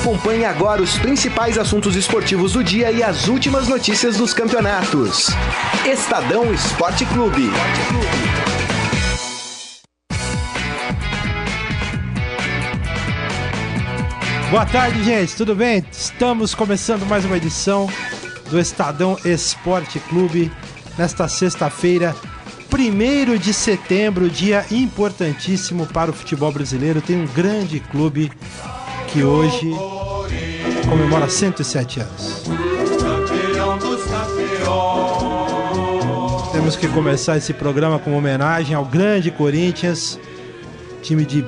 Acompanhe agora os principais assuntos esportivos do dia e as últimas notícias dos campeonatos. Estadão Esporte Clube. Boa tarde, gente. Tudo bem? Estamos começando mais uma edição do Estadão Esporte Clube nesta sexta-feira, 1 de setembro, dia importantíssimo para o futebol brasileiro. Tem um grande clube que hoje comemora 107 anos. Temos que começar esse programa com homenagem ao grande Corinthians, time de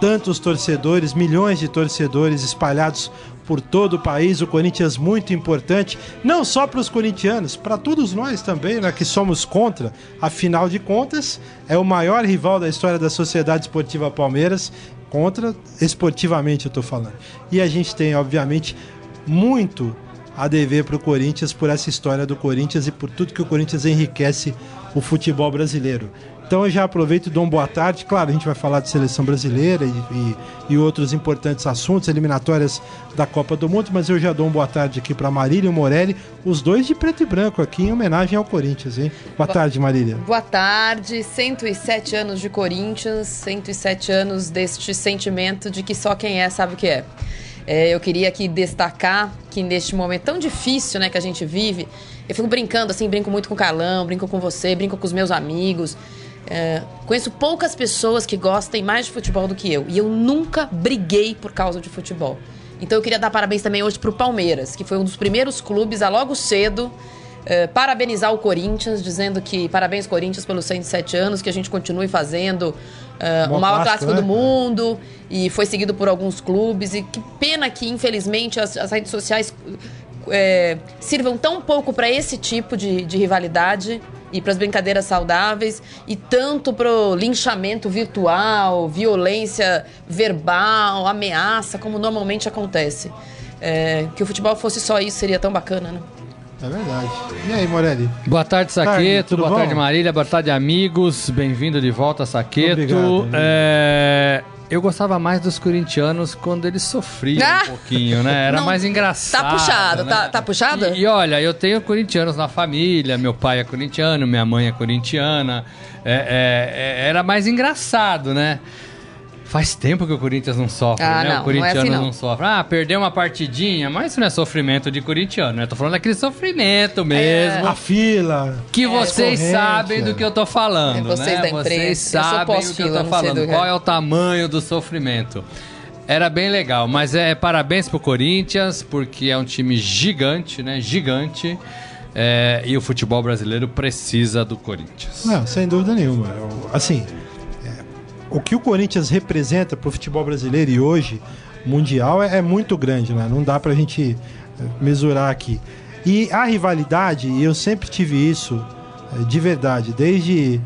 tantos torcedores, milhões de torcedores espalhados por todo o país. O Corinthians muito importante, não só para os corintianos, para todos nós também, né, que somos contra. Afinal de contas, é o maior rival da história da Sociedade Esportiva Palmeiras, contra esportivamente eu estou falando. E a gente tem, obviamente, muito a dever para o Corinthians por essa história do Corinthians e por tudo que o Corinthians enriquece o futebol brasileiro. Então eu já aproveito e dou uma boa tarde. Claro, a gente vai falar de seleção brasileira e, e, e, outros importantes assuntos, eliminatórias da Copa do Mundo, mas eu já dou uma boa tarde aqui para Marília e Morelli, os dois de preto e branco aqui em homenagem ao Corinthians, hein? Boa, boa tarde, Marília. Boa tarde, 107 anos de Corinthians, 107 anos deste sentimento de que só quem é sabe o que é. é eu queria aqui destacar que neste momento tão difícil né, que a gente vive, eu fico brincando assim, brinco muito com o Carlão, brinco com você, brinco com os meus amigos. É, conheço poucas pessoas que gostem mais de futebol do que eu. E eu nunca briguei por causa de futebol. Então eu queria dar parabéns também hoje pro Palmeiras, que foi um dos primeiros clubes a logo cedo é, parabenizar o Corinthians, dizendo que parabéns Corinthians pelos 107 anos, que a gente continue fazendo é, o maior clássico né? do mundo. E foi seguido por alguns clubes. E que pena que, infelizmente, as, as redes sociais é, sirvam tão pouco para esse tipo de, de rivalidade e para as brincadeiras saudáveis e tanto para o linchamento virtual, violência verbal, ameaça, como normalmente acontece. É, que o futebol fosse só isso seria tão bacana, né? É verdade. E aí, Morelli? Boa tarde, Saqueto. Boa bom? tarde, Marília. Boa tarde, amigos. Bem-vindo de volta, Saqueto. Obrigado, é... Eu gostava mais dos corintianos quando eles sofriam ah! um pouquinho, né? Era Não, mais engraçado. Tá puxado, né? tá, tá puxado? E, e, olha, eu tenho corintianos na família, meu pai é corintiano, minha mãe é corintiana. É, é, é era mais engraçado, né? Faz tempo que o Corinthians não sofre, ah, né? Não, o corintiano não, é assim, não. não, sofre. Ah, perdeu uma partidinha, mas isso não é sofrimento de corintiano, né? Tô falando daquele sofrimento mesmo. É. A fila. Que é, vocês sabem do que eu tô falando, é vocês né? Da vocês sabem do que eu tô falando. Qual é o tamanho do sofrimento. Era bem legal, mas é parabéns pro Corinthians, porque é um time gigante, né? Gigante. É, e o futebol brasileiro precisa do Corinthians. Não, sem dúvida nenhuma. Assim, o que o Corinthians representa para o futebol brasileiro e hoje mundial é, é muito grande, né? Não dá para a gente eh, mesurar aqui. E a rivalidade, eu sempre tive isso eh, de verdade, desde,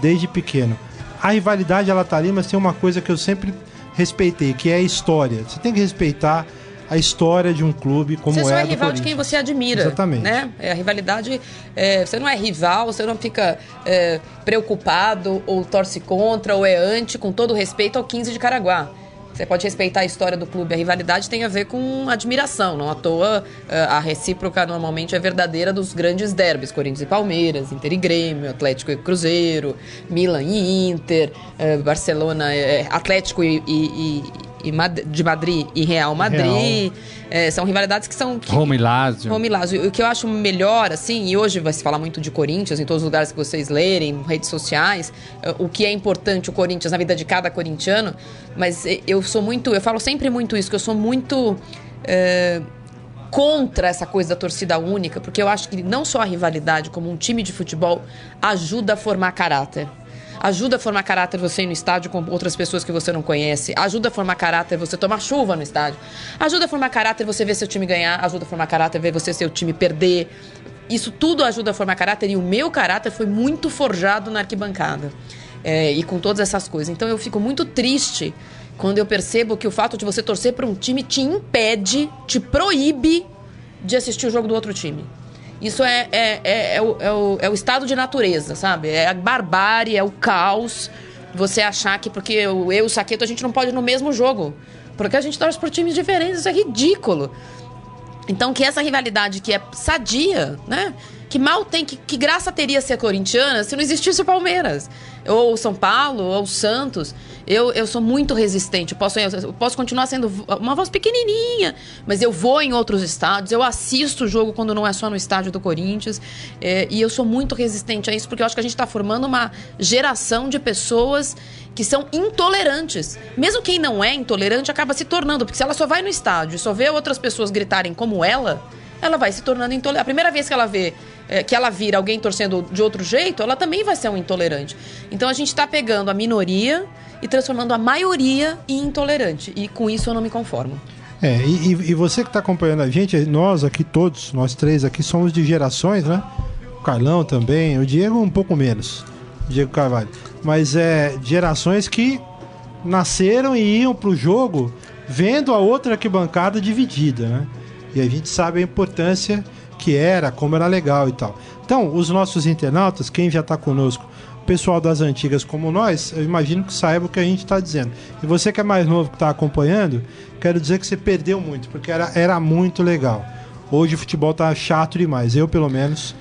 desde pequeno. A rivalidade ela tá ali, mas tem uma coisa que eu sempre respeitei, que é a história. Você tem que respeitar a história de um clube como você é. Você só é rival de quem você admira. Exatamente. Né? É, a rivalidade, é, você não é rival, você não fica é, preocupado ou torce contra ou é anti, com todo respeito ao 15 de Caraguá. Você pode respeitar a história do clube. A rivalidade tem a ver com admiração. Não à toa, é, a recíproca normalmente é verdadeira dos grandes derbys. Corinthians e Palmeiras, Inter e Grêmio, Atlético e Cruzeiro, Milan e Inter, é, Barcelona, é, Atlético e, e, de Madrid e Real Madrid. É, são rivalidades que são. Que, Roma e Lazio. Roma e Lazio. O que eu acho melhor, assim, e hoje vai se falar muito de Corinthians em todos os lugares que vocês lerem, redes sociais, é, o que é importante o Corinthians na vida de cada corintiano, mas eu sou muito. Eu falo sempre muito isso, que eu sou muito. É, contra essa coisa da torcida única, porque eu acho que não só a rivalidade, como um time de futebol, ajuda a formar caráter. Ajuda a formar caráter você ir no estádio com outras pessoas que você não conhece. Ajuda a formar caráter você tomar chuva no estádio. Ajuda a formar caráter você ver seu time ganhar. Ajuda a formar caráter ver você seu time perder. Isso tudo ajuda a formar caráter e o meu caráter foi muito forjado na arquibancada. É, e com todas essas coisas. Então eu fico muito triste quando eu percebo que o fato de você torcer para um time te impede, te proíbe de assistir o jogo do outro time. Isso é, é, é, é, o, é, o, é o estado de natureza, sabe? É a barbárie, é o caos. Você achar que porque eu e o Saqueto a gente não pode ir no mesmo jogo. Porque a gente torce por times diferentes, isso é ridículo. Então, que essa rivalidade que é sadia, né? Que mal tem, que, que graça teria ser corintiana se não existisse o Palmeiras, ou São Paulo, ou Santos. Eu, eu sou muito resistente. Eu posso, eu posso continuar sendo uma voz pequenininha, mas eu vou em outros estádios, eu assisto o jogo quando não é só no estádio do Corinthians. É, e eu sou muito resistente a isso, porque eu acho que a gente está formando uma geração de pessoas que são intolerantes. Mesmo quem não é intolerante acaba se tornando, porque se ela só vai no estádio e só vê outras pessoas gritarem como ela, ela vai se tornando intolerante. A primeira vez que ela vê é, que ela vira alguém torcendo de outro jeito, ela também vai ser um intolerante. Então a gente está pegando a minoria e transformando a maioria em intolerante. E com isso eu não me conformo. É, e, e você que está acompanhando a gente, nós aqui todos, nós três aqui, somos de gerações, né? O Carlão também, o Diego um pouco menos, Diego Carvalho. Mas é gerações que nasceram e iam para o jogo vendo a outra arquibancada dividida, né? E a gente sabe a importância que era, como era legal e tal. Então, os nossos internautas, quem já está conosco, pessoal das antigas como nós, eu imagino que saiba o que a gente está dizendo. E você que é mais novo que está acompanhando, quero dizer que você perdeu muito, porque era, era muito legal. Hoje o futebol tá chato demais. Eu, pelo menos,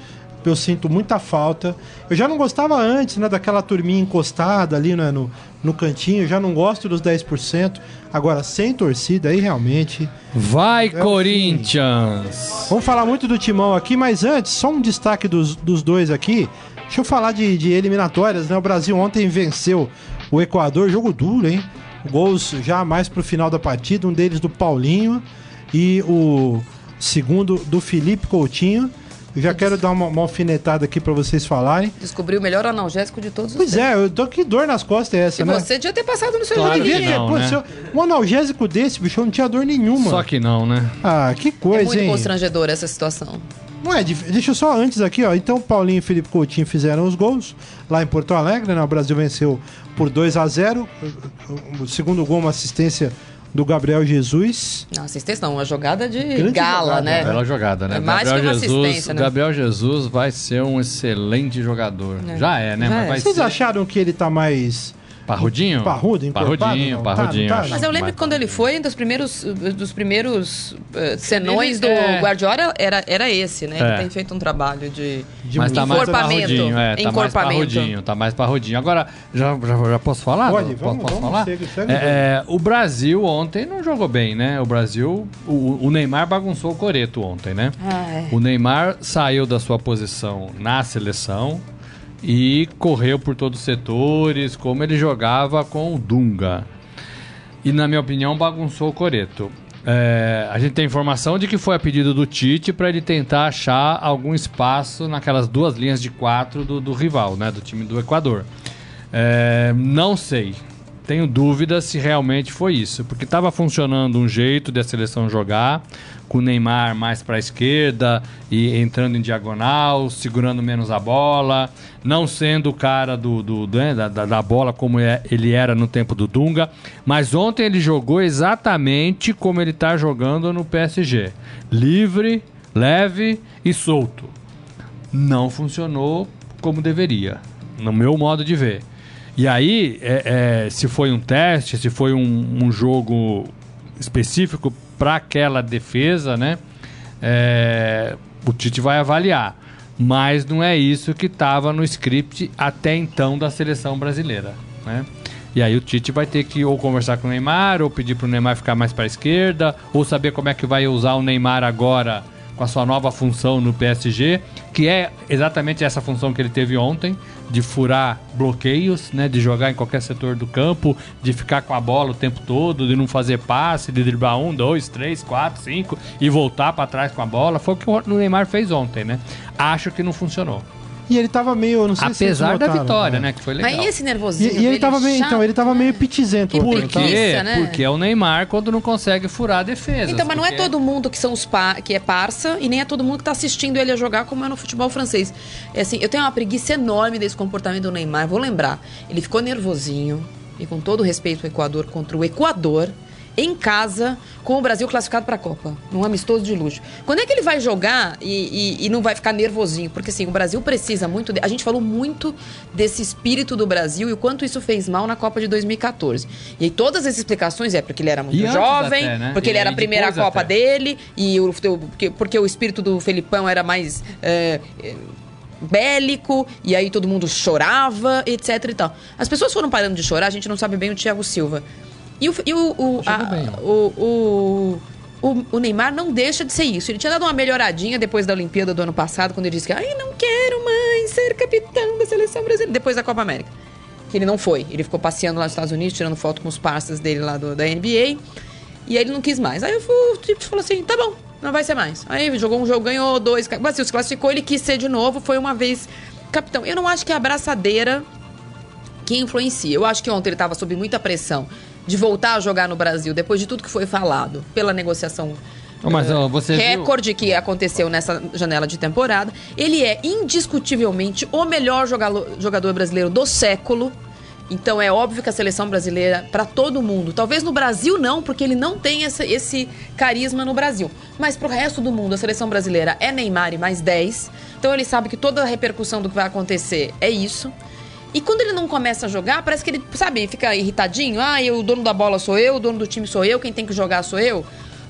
eu sinto muita falta. Eu já não gostava antes, né, daquela turminha encostada ali né, no, no cantinho, já não gosto dos 10%. Agora, sem torcida, aí realmente. Vai, é Corinthians! Vamos falar muito do timão aqui, mas antes, só um destaque dos, dos dois aqui. Deixa eu falar de, de eliminatórias, né? O Brasil ontem venceu o Equador, jogo duro, hein? Gols já mais pro final da partida, um deles do Paulinho e o segundo do Felipe Coutinho. Já quero dar uma, uma alfinetada aqui para vocês falarem. Descobriu o melhor analgésico de todos os Pois é, eu tô que dor nas costas é essa, e né? você devia ter passado no seu claro que não, Pô, né? Um analgésico desse, bicho, eu não tinha dor nenhuma. Só que não, né? Ah, que coisa, é muito hein? constrangedora essa situação. Não é, deixa eu só antes aqui, ó. Então, Paulinho e Felipe Coutinho fizeram os gols lá em Porto Alegre, né? O Brasil venceu por 2 a 0 O segundo gol, uma assistência do Gabriel Jesus. Não, assistência não, uma jogada de Grande gala, jogada, né? Bela jogada, né? É mais Gabriel que uma Jesus, né? Gabriel Jesus vai ser um excelente jogador. É. Já é, né? Já Mas é. Vocês ser... acharam que ele tá mais Parrudinho? Parrudo, Parrudinho, não, parrudinho. Tá, tá, Mas eu lembro que quando ele foi, um dos primeiros, dos primeiros uh, senões ele, do é... Guardiola era, era esse, né? É. Ele tem feito um trabalho de, de Mas tá encorpamento. Mais é, tá mais parrudinho, tá mais parrudinho. Agora, já, já, já posso falar? Pode, vamos, posso, vamos, falar? Segue, segue é, é, o Brasil ontem não jogou bem, né? O Brasil, o, o Neymar bagunçou o coreto ontem, né? Ah, é. O Neymar saiu da sua posição na seleção, e correu por todos os setores, como ele jogava com o Dunga. E, na minha opinião, bagunçou o Coreto. É, a gente tem informação de que foi a pedido do Tite para ele tentar achar algum espaço naquelas duas linhas de quatro do, do rival, né, do time do Equador. É, não sei. Tenho dúvidas se realmente foi isso, porque estava funcionando um jeito de a seleção jogar, com o Neymar mais para a esquerda e entrando em diagonal, segurando menos a bola, não sendo o cara do, do, do né, da, da, bola como é, ele era no tempo do Dunga. Mas ontem ele jogou exatamente como ele está jogando no PSG: livre, leve e solto. Não funcionou como deveria, no meu modo de ver. E aí, é, é, se foi um teste, se foi um, um jogo específico para aquela defesa, né? É, o Tite vai avaliar. Mas não é isso que estava no script até então da seleção brasileira, né? E aí o Tite vai ter que ou conversar com o Neymar, ou pedir para o Neymar ficar mais para a esquerda, ou saber como é que vai usar o Neymar agora com a sua nova função no PSG, que é exatamente essa função que ele teve ontem, de furar bloqueios, né, de jogar em qualquer setor do campo, de ficar com a bola o tempo todo, de não fazer passe, de driblar um, dois, três, quatro, cinco e voltar para trás com a bola. Foi o que o Neymar fez ontem, né? Acho que não funcionou. E ele tava meio, não sei Apesar se da vitória, né? né? Que foi legal. Mas esse nervosismo. E, e ele tava meio, então, ele tava meio pitizento. Por quê? Né? Porque é o Neymar quando não consegue furar a defesa. Então, mas não é todo mundo que são os pa que é parça e nem é todo mundo que tá assistindo ele a jogar como é no futebol francês. É assim, eu tenho uma preguiça enorme desse comportamento do Neymar. Vou lembrar, ele ficou nervosinho e com todo respeito ao Equador contra o Equador em casa com o Brasil classificado para a Copa, num amistoso de luxo. Quando é que ele vai jogar e, e, e, não vai ficar nervosinho? Porque assim, o Brasil precisa muito. De... A gente falou muito desse espírito do Brasil e o quanto isso fez mal na Copa de 2014. E aí todas as explicações é porque ele era muito e jovem, até, né? porque ele era a primeira Copa até. dele, e o, porque, porque o espírito do Felipão era mais. É, bélico, e aí todo mundo chorava, etc e tal. As pessoas foram parando de chorar, a gente não sabe bem o Thiago Silva. E o, e o, o, a, o, o, o, o, Neymar não deixa de ser isso. Ele tinha dado uma melhoradinha depois da Olimpíada do ano passado, quando ele disse que ai, não quero mais ser capitão da seleção brasileira, depois da Copa América. Que ele não foi. Ele ficou passeando lá nos Estados Unidos, tirando foto com os parceiros dele lá do, da NBA. E aí ele não quis mais. Aí o tipo falou assim: tá bom, não vai ser mais. Aí jogou um jogo, ganhou dois. Mas assim, se classificou, ele quis ser de novo, foi uma vez capitão. Eu não acho que é a abraçadeira que influencia. Eu acho que ontem ele estava sob muita pressão de voltar a jogar no Brasil, depois de tudo que foi falado pela negociação mas, uh, você recorde viu? que aconteceu nessa janela de temporada. Ele é indiscutivelmente o melhor jogador brasileiro do século. Então é óbvio que a seleção brasileira, para todo mundo, talvez no Brasil não, porque ele não tem essa, esse carisma no Brasil. Mas para o resto do mundo, a seleção brasileira é Neymar e mais 10. Então ele sabe que toda a repercussão do que vai acontecer é isso. E quando ele não começa a jogar, parece que ele, sabe, fica irritadinho. Ah, eu, o dono da bola sou eu, o dono do time sou eu, quem tem que jogar sou eu.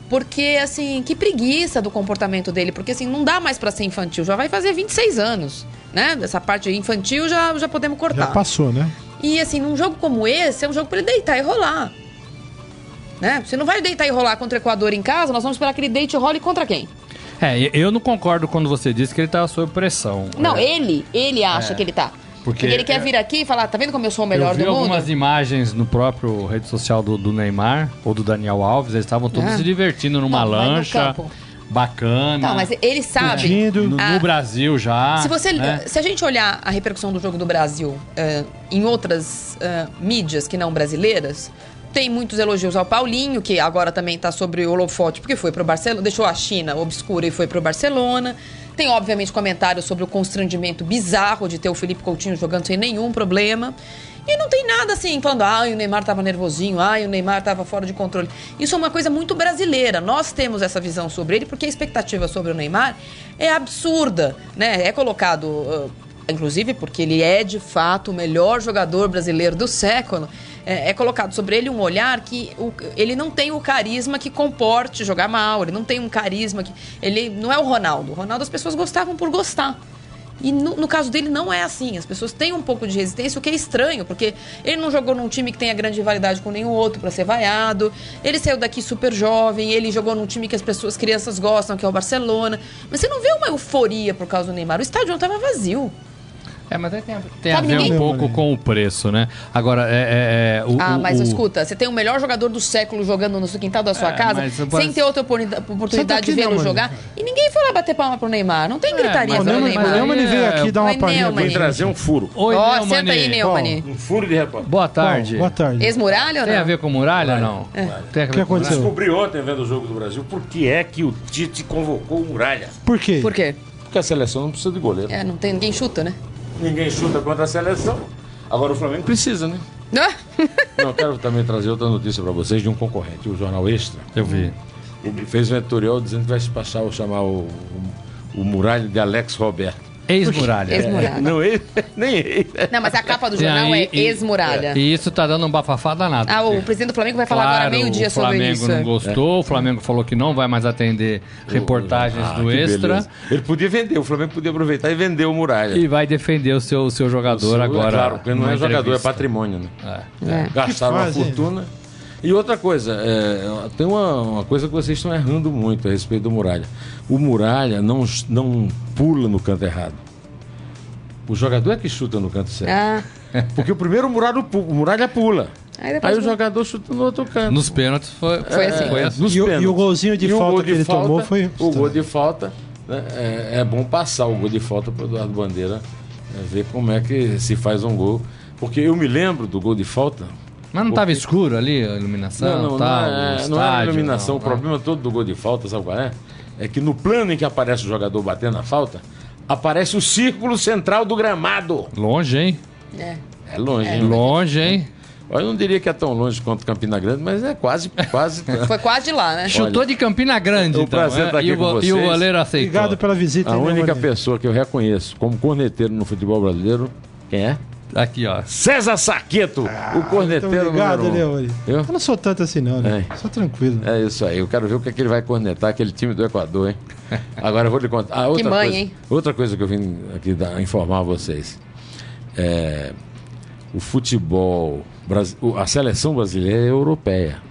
Porque, assim, que preguiça do comportamento dele. Porque, assim, não dá mais para ser infantil. Já vai fazer 26 anos, né? Dessa parte infantil já, já podemos cortar. Já passou, né? E, assim, num jogo como esse, é um jogo para ele deitar e rolar. Né? Você não vai deitar e rolar contra o Equador em casa, nós vamos esperar que ele deite e role contra quem? É, eu não concordo quando você disse que ele tá sob pressão. Não, é. ele, ele acha é. que ele tá. Porque, Porque ele quer é, vir aqui e falar, tá vendo como eu sou o melhor do mundo? Eu vi algumas imagens no próprio rede social do, do Neymar ou do Daniel Alves, eles estavam todos ah. se divertindo numa não, lancha bacana. Não, mas ele sabe. No, a, no Brasil já. Se, você, né? se a gente olhar a repercussão do jogo do Brasil uh, em outras uh, mídias que não brasileiras, tem muitos elogios ao Paulinho, que agora também está sobre o holofote, porque foi para o Barcelona, deixou a China obscura e foi para o Barcelona. Tem, obviamente, comentários sobre o constrangimento bizarro de ter o Felipe Coutinho jogando sem nenhum problema. E não tem nada assim, falando, ah, o Neymar tava nervosinho, ah, o Neymar tava fora de controle. Isso é uma coisa muito brasileira. Nós temos essa visão sobre ele, porque a expectativa sobre o Neymar é absurda, né? É colocado. Inclusive porque ele é de fato o melhor jogador brasileiro do século é, é, colocado sobre ele um olhar que o, ele não tem o carisma que comporte jogar mal, ele não tem um carisma que. Ele não é o Ronaldo. O Ronaldo as pessoas gostavam por gostar. E no, no, caso dele não é assim. As pessoas têm um pouco de resistência, o que é estranho, porque ele não jogou num time que tenha grande rivalidade com nenhum outro para ser vaiado. Ele saiu daqui super jovem, ele jogou num time que as pessoas, crianças gostam, que é o Barcelona. Mas você não vê uma euforia por causa do Neymar. O estádio não estava vazio. É, mas tem, tem a ver ninguém? um pouco com o preço, né? Agora, é. é, é o, ah, mas o, escuta, você tem o melhor jogador do século jogando no quintal da sua é, casa, sem ter outra oportunidade de vê-lo jogar. E ninguém foi lá bater palma pro Neymar. Não tem é, gritaria é, pro Neymar. O Neumann veio aqui dar uma palhinha. Vem trazer um furo. Oi, oh, senta aí, Neumann. Um furo de repórter. Boa tarde. boa tarde. Ex-muralha ou não? Tem a ver com muralha ou não? É. Tem a ver o que aconteceu? Eu descobri ontem, vendo o jogo do Brasil, por que é que o Tite convocou o Muralha. Por quê? Por quê? Porque a seleção não precisa de goleiro. É, não tem ninguém chuta, né? Ninguém chuta contra a seleção. Agora o Flamengo precisa, né? Não, quero também trazer outra notícia para vocês de um concorrente, o Jornal Extra. Eu vi. Ele fez um editorial dizendo que vai se passar o chamar o, o, o Muralha de Alex Roberto. Ex-muralha. Ex-muralha. Não, ex, nem ex. Não, mas a capa do jornal é ex-muralha. E isso tá dando um bafafá danado. Ah, o presidente do Flamengo vai falar claro, agora meio-dia sobre isso. O Flamengo não gostou, é. o Flamengo falou que não vai mais atender reportagens ah, do Extra. Beleza. Ele podia vender, o Flamengo podia aproveitar e vender o Muralha. E vai defender o seu, o seu jogador o seu, agora. Claro, porque não é jogador, é patrimônio, né? É. É. Gastaram uma fortuna. E outra coisa, é, tem uma, uma, coisa que vocês estão errando muito a respeito do Muralha. O Muralha não, não pula no canto errado. O jogador é que chuta no canto certo. Ah. Porque o primeiro muralha, o muralha pula. Aí, Aí o jogador chuta no outro canto. Nos pênaltis foi, foi assim. É, foi assim. Nos e, pênaltis. e o golzinho de falta gol de que ele falta, tomou foi. O gol de falta. Né, é, é, bom passar o gol de falta para o Eduardo Bandeira né, ver como é que se faz um gol. Porque eu me lembro do gol de falta. Mas não estava escuro ali a iluminação? Não, não, tal, não, é, não era a iluminação. Não, o problema todo do gol de falta, sabe qual é? É que no plano em que aparece o jogador batendo a falta, aparece o círculo central do gramado. Longe, hein? É. É longe, é, hein? Longe, hein? Eu não diria que é tão longe quanto Campina Grande, mas é quase, quase. Foi quase lá, né? Chutou de Campina Grande, é então. prazer estar aqui e, com o, vocês. e o goleiro aceitou. Obrigado pela visita. A única pessoa que eu reconheço como corneteiro no futebol brasileiro, quem é? Aqui, ó. César Saqueto, ah, o corneteiro obrigado, número um. Eu? eu não sou tanto assim, não, né? É. Sou tranquilo. É isso aí. Eu quero ver o que, é que ele vai cornetar, aquele time do Equador, hein? Agora eu vou lhe contar. Ah, outra que mãe, coisa, hein? Outra coisa que eu vim aqui dar, informar a vocês. É, o futebol, a seleção brasileira é europeia.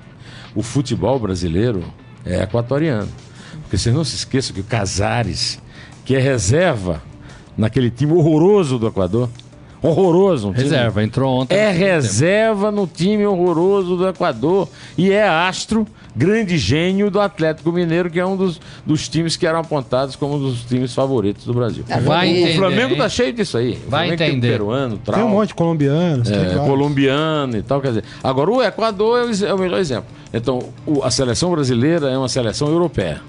O futebol brasileiro é equatoriano. Porque vocês não se esqueçam que o Casares, que é reserva naquele time horroroso do Equador, horroroso. Um reserva, entrou ontem. É reserva no time horroroso do Equador e é astro, grande gênio do Atlético Mineiro, que é um dos, dos times que eram apontados como um dos times favoritos do Brasil. Vai o entender, Flamengo hein? tá cheio disso aí. Vai entender. Tem, um peruano, tem um monte de colombianos. É, colombiano e tal. Quer dizer, agora o Equador é o, é o melhor exemplo. Então, o, a seleção brasileira é uma seleção europeia.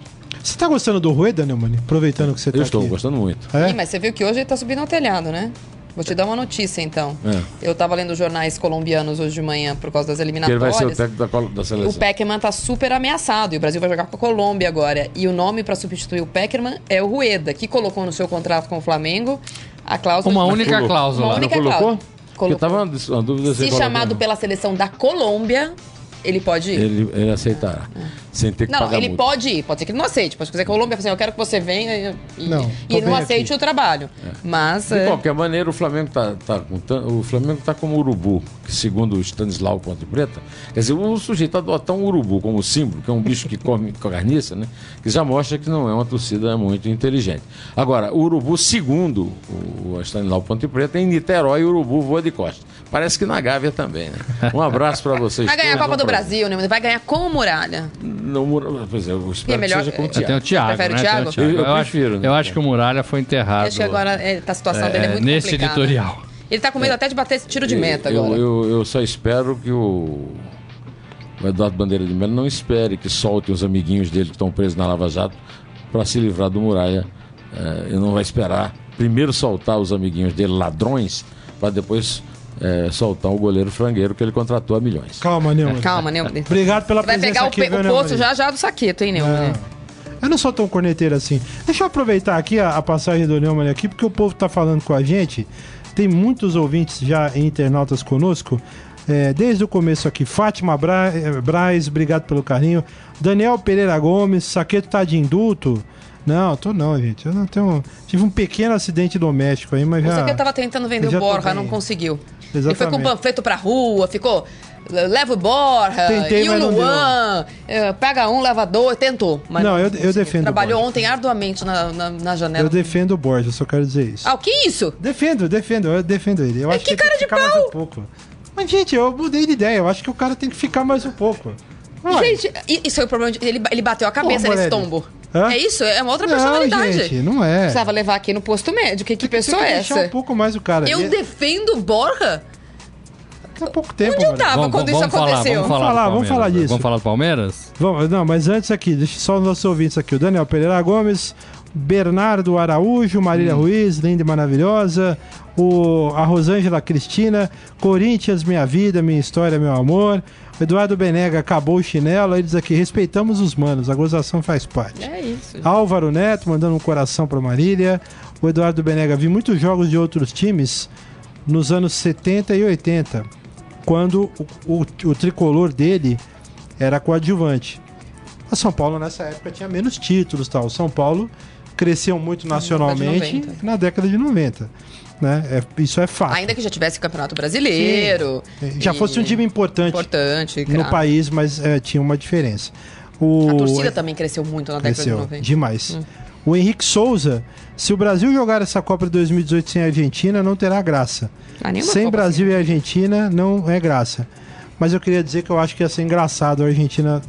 Você tá gostando do Rui, Daniel Mani? Aproveitando que você tá Eu estou aqui. gostando muito. É? Ih, mas você viu que hoje ele tá subindo ao telhado, né? Vou te dar uma notícia, então. É. Eu estava lendo jornais colombianos hoje de manhã por causa das eliminatórias. Que ele vai ser o técnico da, da seleção. O Peckerman está super ameaçado e o Brasil vai jogar com a Colômbia agora. E o nome para substituir o Peckerman é o Rueda, que colocou no seu contrato com o Flamengo a cláusula... Uma única cláusula. Uma única colocou? cláusula. Colocou. Eu tava uma dúvida se chamado pela seleção da Colômbia, ele pode ir? Ele, ele aceitará. Ah, Sem ter que não, pagar ele multa. pode ir. Pode ser que ele não aceite. Pode ser que a Colômbia assim, eu quero que você venha e, não, e ele não aceite aqui. o trabalho. É. Mas... De é... qualquer maneira, o Flamengo está tá, tá o Flamengo tá como urubu, que segundo o Stanislau Ponte Preta, quer dizer, o sujeito adotar um urubu como símbolo, que é um bicho que come carniça, né? Que já mostra que não é uma torcida muito inteligente. Agora, o urubu, segundo o Stanislau Ponte Preta, em Niterói, o urubu voa de costas. Parece que na Gávea também, né? Um abraço para vocês. Vai ganhar a Copa do Brasil, né? Vai ganhar com o Muralha. Não, Pois é, eu espero é melhor, que seja com o Thiago. Tem o Thiago, Prefere né? o Thiago? O Thiago. Eu, eu, eu, prefiro. Acho, eu acho que o Muralha foi enterrado. Eu acho que agora é, a situação é, dele é muito nesse complicada. Nesse editorial. Ele tá com medo é. até de bater esse tiro de meta agora. Eu, eu, só espero que o, o Eduardo Bandeira de Melo não espere que solte os amiguinhos dele que estão presos na Lava Jato para se livrar do Muralha. É, ele não vai esperar primeiro soltar os amiguinhos dele, ladrões, para depois é, soltar o goleiro frangueiro que ele contratou a milhões. Calma, Neumann. Calma, Neumann. Obrigado pela Vai presença aqui. Vai pegar o, o poço já já do saqueto, hein, Neumann? É. Eu não sou tão corneteiro assim. Deixa eu aproveitar aqui a, a passagem do Neumann aqui, porque o povo está falando com a gente. Tem muitos ouvintes já internautas conosco. É, desde o começo aqui, Fátima Bra é, Braz, obrigado pelo carinho. Daniel Pereira Gomes, Saqueto tá de indulto. Não, tô não, gente. Eu não tenho. Tive um pequeno acidente doméstico aí, mas já. Você que tava tentando vender o Borja, não conseguiu. Exatamente. Ele foi com o panfleto pra rua, ficou. Leva o Borja, Tentei, e o Luan, é, pega um, leva dois, tentou. Mas não, não eu, eu defendo. Trabalhou ontem arduamente na, na, na, janela. Eu defendo o Borja, só quero dizer isso. Ah, o que isso? Defendo, defendo, eu defendo ele. Eu é acho que, que cara de pau! Um pouco. Mas, gente, eu mudei de ideia. Eu acho que o cara tem que ficar mais um pouco. Gente, isso foi o problema. De, ele, ele bateu a cabeça Pô, nesse tombo. Hã? É isso? É uma outra não, personalidade. Gente, não é. Precisava levar aqui no posto médico. Que, que pessoa é essa? um pouco mais o cara. Eu defendo Borja? Há pouco tempo. Onde eu tava vamos, quando vamos isso falar, aconteceu? Vamos falar, vamos falar disso. Vamos falar do Palmeiras? Vamos, não, mas antes aqui, deixa só os nossos ouvintes aqui. O Daniel Pereira Gomes, Bernardo Araújo, Marília hum. Ruiz, linda e maravilhosa. O, a Rosângela Cristina, Corinthians, minha vida, minha história, meu amor. Eduardo Benega acabou o chinelo, ele diz aqui: respeitamos os manos, a gozação faz parte. É isso. Álvaro Neto mandando um coração para Marília. O Eduardo Benega, vi muitos jogos de outros times nos anos 70 e 80, quando o, o, o tricolor dele era coadjuvante. A São Paulo nessa época tinha menos títulos, tal. O São Paulo cresceu muito nacionalmente na década de 90. Né? É, isso é fato. Ainda que já tivesse campeonato brasileiro. Sim. Já e... fosse um time importante, importante no país, mas é, tinha uma diferença. O... A torcida também cresceu muito na cresceu, década de 90. Demais. Hum. O Henrique Souza, se o Brasil jogar essa Copa de 2018 sem a Argentina, não terá graça. Ah, sem Copa Brasil assim. e Argentina, não é graça. Mas eu queria dizer que eu acho que ia ser engraçado a Argentina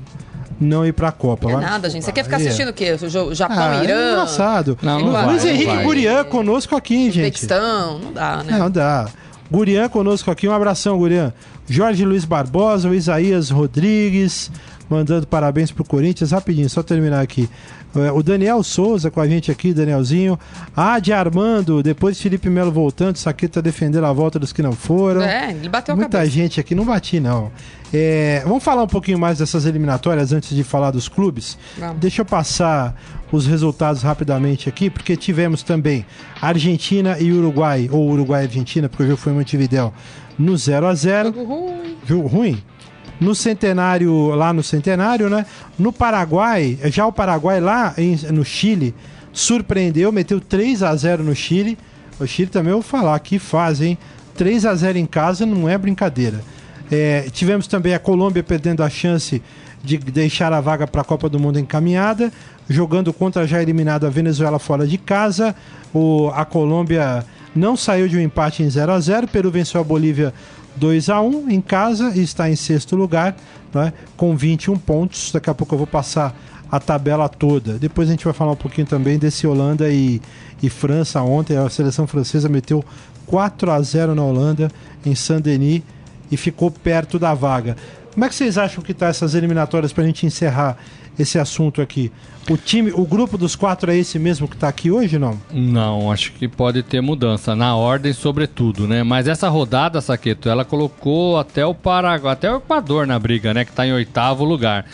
não ir pra Copa. É nada, gente. Você quer ficar assistindo o quê? O Japão, ah, Irã? É engraçado. Não, não Luiz vai, Henrique Gurian conosco aqui, gente. Uzbequistão, não dá, né? Não dá. Gurian conosco aqui, um abração, Gurian. Jorge Luiz Barbosa, o Isaías Rodrigues, mandando parabéns pro Corinthians. Rapidinho, só terminar aqui. É, o Daniel Souza com a gente aqui, Danielzinho. Ah, de Armando, depois Felipe Melo voltando, Saqueta defendendo a volta dos que não foram. É, ele bateu Muita a cabeça. gente aqui, não bati não. É, vamos falar um pouquinho mais dessas eliminatórias antes de falar dos clubes? Vamos. Deixa eu passar os resultados rapidamente aqui, porque tivemos também Argentina e Uruguai, ou Uruguai e Argentina, porque o jogo foi em Montevidéu, no 0 a 0 Jogo ruim. Jogo ruim? No Centenário, lá no Centenário, né? No Paraguai, já o Paraguai lá em, no Chile surpreendeu, meteu 3 a 0 no Chile. O Chile também vou falar que faz, hein? 3 a 0 em casa não é brincadeira. É, tivemos também a Colômbia perdendo a chance de deixar a vaga para a Copa do Mundo encaminhada, jogando contra a já eliminada Venezuela fora de casa. O, a Colômbia não saiu de um empate em 0 a 0 Peru venceu a Bolívia 2 a 1 em casa e está em sexto lugar, né, com 21 pontos. Daqui a pouco eu vou passar a tabela toda. Depois a gente vai falar um pouquinho também desse Holanda e, e França ontem. A seleção francesa meteu 4 a 0 na Holanda, em Saint-Denis, e ficou perto da vaga. Como é que vocês acham que tá essas eliminatórias para a gente encerrar esse assunto aqui? O time, o grupo dos quatro é esse mesmo que está aqui hoje, não? Não, acho que pode ter mudança na ordem, sobretudo, né? Mas essa rodada, Saqueto, ela colocou até o Paraguai, até o Equador na briga, né? Que está em oitavo lugar.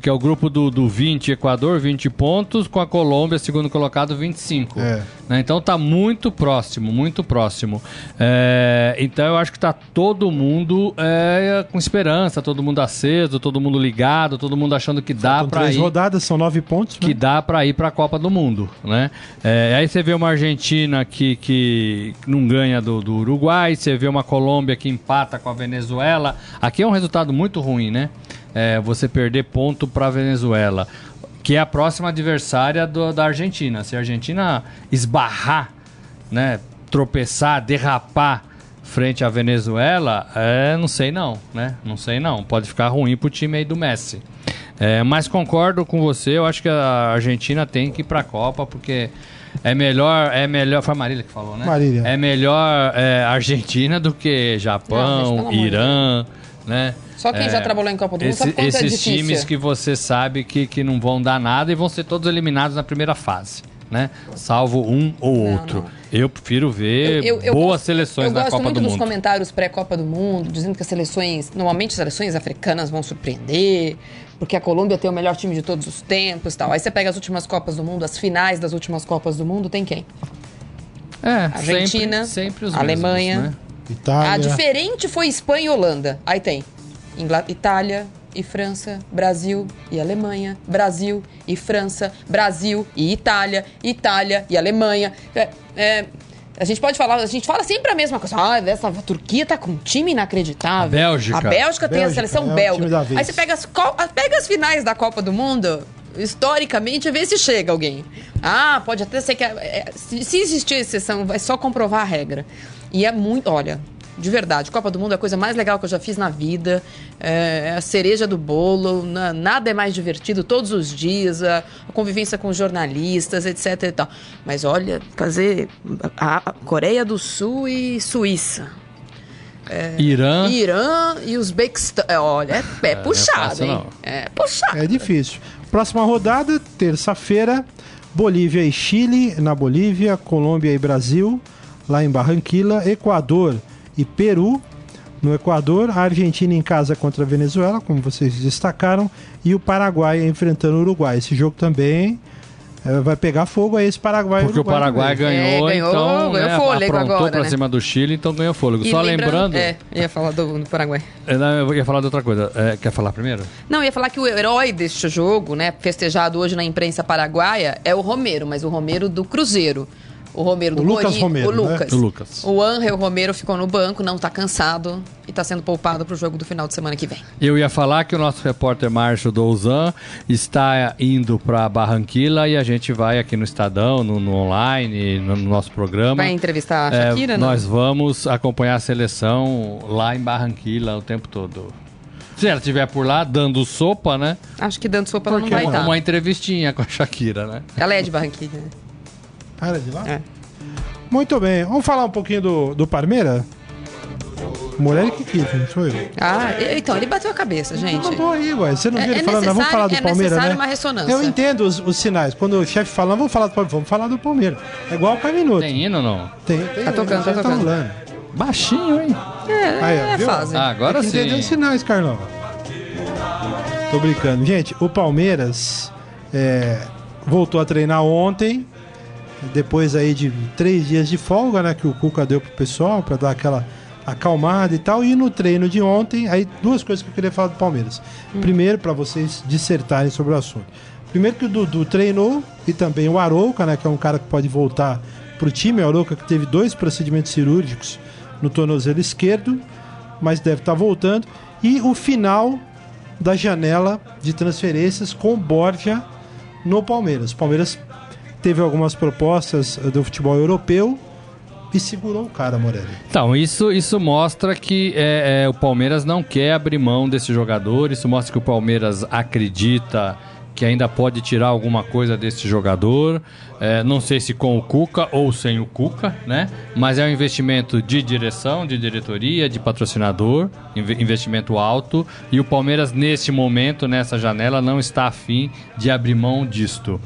Porque é o grupo do, do 20, Equador, 20 pontos, com a Colômbia, segundo colocado, 25. É. Né? Então tá muito próximo, muito próximo. É, então eu acho que tá todo mundo é, com esperança, todo mundo aceso, todo mundo ligado, todo mundo achando que dá para ir. três rodadas, são nove pontos. Né? Que dá para ir para a Copa do Mundo, né? É, aí você vê uma Argentina que, que não ganha do, do Uruguai, você vê uma Colômbia que empata com a Venezuela. Aqui é um resultado muito ruim, né? É, você perder ponto para a Venezuela, que é a próxima adversária do, da Argentina. Se a Argentina esbarrar, né, tropeçar, derrapar frente à Venezuela, é, não sei não, né? Não sei não. Pode ficar ruim pro time aí do Messi. É, mas concordo com você, eu acho que a Argentina tem que ir para a Copa, porque é melhor, é melhor. Foi a Marília que falou, né? Marília. É melhor é, Argentina do que Japão, não, Irã, né? Só quem é, já trabalhou em Copa do Mundo esse, sabe quanto é Esses é times que você sabe que, que não vão dar nada e vão ser todos eliminados na primeira fase. Né? Salvo um ou não, outro. Não. Eu prefiro ver eu, eu, eu boas gosto, seleções na Copa do Mundo. Eu gosto muito dos comentários pré-Copa do Mundo, dizendo que as seleções, normalmente as seleções africanas vão surpreender, porque a Colômbia tem o melhor time de todos os tempos tal. Aí você pega as últimas Copas do Mundo, as finais das últimas Copas do Mundo, tem quem? É, Argentina, sempre, sempre os Alemanha. Mesmos, né? Itália. A diferente foi Espanha e Holanda. Aí tem Itália e França, Brasil e Alemanha, Brasil e França, Brasil e Itália, Itália e Alemanha. É, é, a gente pode falar, a gente fala sempre a mesma coisa. Ah, essa a Turquia tá com um time inacreditável. A Bélgica. A Bélgica tem Bélgica, a seleção é belga. Aí você pega as, pega as finais da Copa do Mundo, historicamente, vê se chega alguém. Ah, pode até ser que. É, se, se existir exceção, vai só comprovar a regra. E é muito. Olha, de verdade. Copa do Mundo é a coisa mais legal que eu já fiz na vida. É, é a cereja do bolo. nada é mais divertido todos os dias. A, a, convivência com jornalistas, etc. E tal. Mas olha, fazer a, a Coreia do Sul e Suíça. É, Irã. Irã e Uzbequistão. É, olha, é, é, é puxado, fácil, hein? Não. É puxado. É difícil. Próxima rodada, terça-feira. Bolívia e Chile na Bolívia, Colômbia e Brasil lá em Barranquilla, Equador e Peru no Equador, a Argentina em casa contra a Venezuela, como vocês destacaram, e o Paraguai enfrentando o Uruguai. Esse jogo também é, vai pegar fogo aí esse Paraguai. Porque Uruguai o Paraguai ganhou, é, ganhou, então ganhou né, fôlego agora, pra né? cima do Chile, então ganhou fôlego. E Só lembrando... É, ia falar do, do Paraguai. É, eu ia falar de outra coisa. É, quer falar primeiro? Não, ia falar que o herói deste jogo, né, festejado hoje na imprensa paraguaia, é o Romero, mas o Romero do Cruzeiro o Romero do o Lucas Romero, o Lucas. Né? O Lucas. O Angel Romero ficou no banco, não está cansado e está sendo poupado para o jogo do final de semana que vem. Eu ia falar que o nosso repórter Márcio Douzan está indo para Barranquilla e a gente vai aqui no Estadão, no, no online, no, no, nosso programa. Vai entrevistar a é, Shakira, é, Nós vamos acompanhar a seleção lá em Barranquilla o tempo todo. Se ela estiver por lá dando sopa, né? Acho que dando sopa ela não vai dar. Uma entrevistinha com a Shakira, né? Ela é de Barranquilla, Ah, de lá? É. Muito bem. Vamos falar um pouquinho do, do Parmeira? Morelli que quis, não sou eu. Ah, então, ele bateu a cabeça, gente. Mandou aí, ué. Você não é, viu ele é falando, vamos falar do é Palmeiras, né? uma ressonância. Eu entendo os, os sinais. Quando o chefe fala, vamos falar do Palmeiras, vamos falar do Palmeiras. É igual o Caminoto. Tem hino ou não? Tem, tem. Tá tocando, tá tocando. Tá Baixinho, hein? É, aí, é, é fase. Ah, agora sim. Entendeu os sinais, Carlão. Tô brincando. Gente, o Palmeiras é, voltou a treinar ontem, depois aí de três dias de folga, né, que o Cuca deu pro pessoal para dar aquela acalmada e tal. E no treino de ontem, aí duas coisas que eu queria falar do Palmeiras. Hum. Primeiro, para vocês dissertarem sobre o assunto. Primeiro que o Dudu treinou e também o Arouca, né, que é um cara que pode voltar pro time. O Arouca que teve dois procedimentos cirúrgicos no tornozelo esquerdo, mas deve estar tá voltando. E o final da janela de transferências com Borja no Palmeiras. O Palmeiras teve algumas propostas eh, do futebol europeu e segurou o cara, Morelli. Então, isso, isso mostra que é, é, o Palmeiras não quer abrir mão desse jogador, isso mostra que o Palmeiras acredita que ainda pode tirar alguma coisa desse jogador. É, não sei se com o Cuca ou sem o Cuca, né? Mas é um investimento de direção, de diretoria, de patrocinador, investimento alto. E o Palmeiras, neste momento, nessa janela, não está afim de abrir mão disto.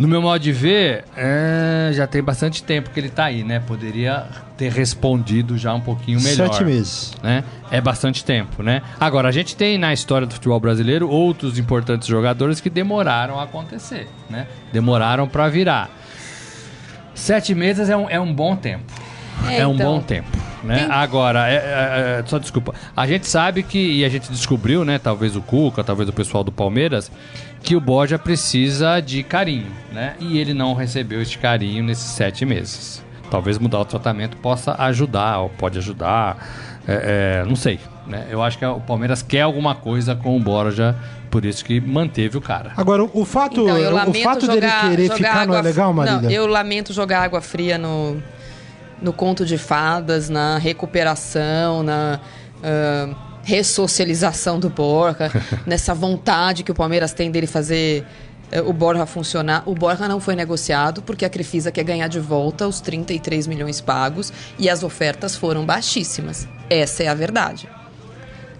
No meu modo de ver, é, já tem bastante tempo que ele está aí, né? Poderia ter respondido já um pouquinho melhor. Sete meses. Né? É bastante tempo, né? Agora, a gente tem na história do futebol brasileiro outros importantes jogadores que demoraram a acontecer, né? Demoraram para virar. Sete meses é um, é um bom tempo. É, é um então, bom tempo. Né? Agora, é, é, é, só desculpa. A gente sabe que, e a gente descobriu, né? Talvez o Cuca, talvez o pessoal do Palmeiras, que o Borja precisa de carinho, né? E ele não recebeu este carinho nesses sete meses. Talvez mudar o tratamento possa ajudar, ou pode ajudar, é, é, não sei. Né? Eu acho que o Palmeiras quer alguma coisa com o Borja, por isso que manteve o cara. Agora, o fato, então, o fato jogar, dele querer ficar não é legal, Marília? Não, eu lamento jogar água fria no, no conto de fadas, na recuperação, na... Uh, ressocialização do Borja, nessa vontade que o Palmeiras tem dele fazer eh, o Borja funcionar. O Borja não foi negociado porque a Crefisa quer ganhar de volta os 33 milhões pagos e as ofertas foram baixíssimas. Essa é a verdade.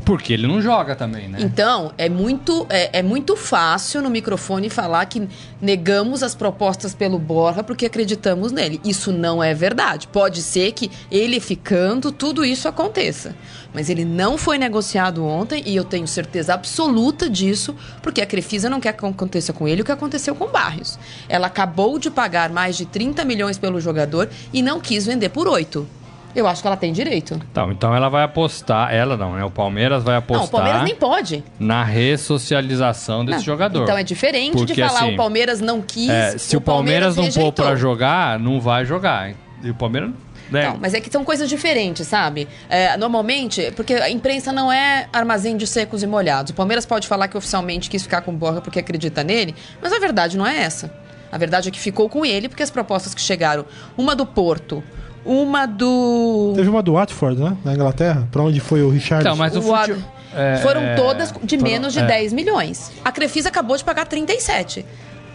Porque ele não joga também, né? Então, é muito, é, é, muito fácil no microfone falar que negamos as propostas pelo Borja porque acreditamos nele. Isso não é verdade. Pode ser que ele ficando, tudo isso aconteça. Mas ele não foi negociado ontem e eu tenho certeza absoluta disso, porque a Crefisa não quer que aconteça com ele o que aconteceu com o Barrios. Ela acabou de pagar mais de 30 milhões pelo jogador e não quis vender por 8. Eu acho que ela tem direito. Então, então ela vai apostar, ela não, né? O Palmeiras vai apostar. Não, o Palmeiras nem pode. Na ressocialização desse não, jogador. Então é diferente Porque, de falar assim, o Palmeiras não quis. É, se o Palmeiras, Palmeiras não pôr pra jogar, não vai jogar. E o Palmeiras. Né? Não, mas é que são coisas diferentes, sabe? É, normalmente, porque a imprensa não é armazém de secos e molhados. O Palmeiras pode falar que oficialmente quis ficar com o Borja porque acredita nele, mas a verdade não é essa. A verdade é que ficou com ele porque as propostas que chegaram, uma do Porto, uma do. Teve uma do Watford, né? Na Inglaterra, pra onde foi o Richard. Então, mas o, o fute... é, Foram é, todas de menos de é. 10 milhões. A Crefisa acabou de pagar 37.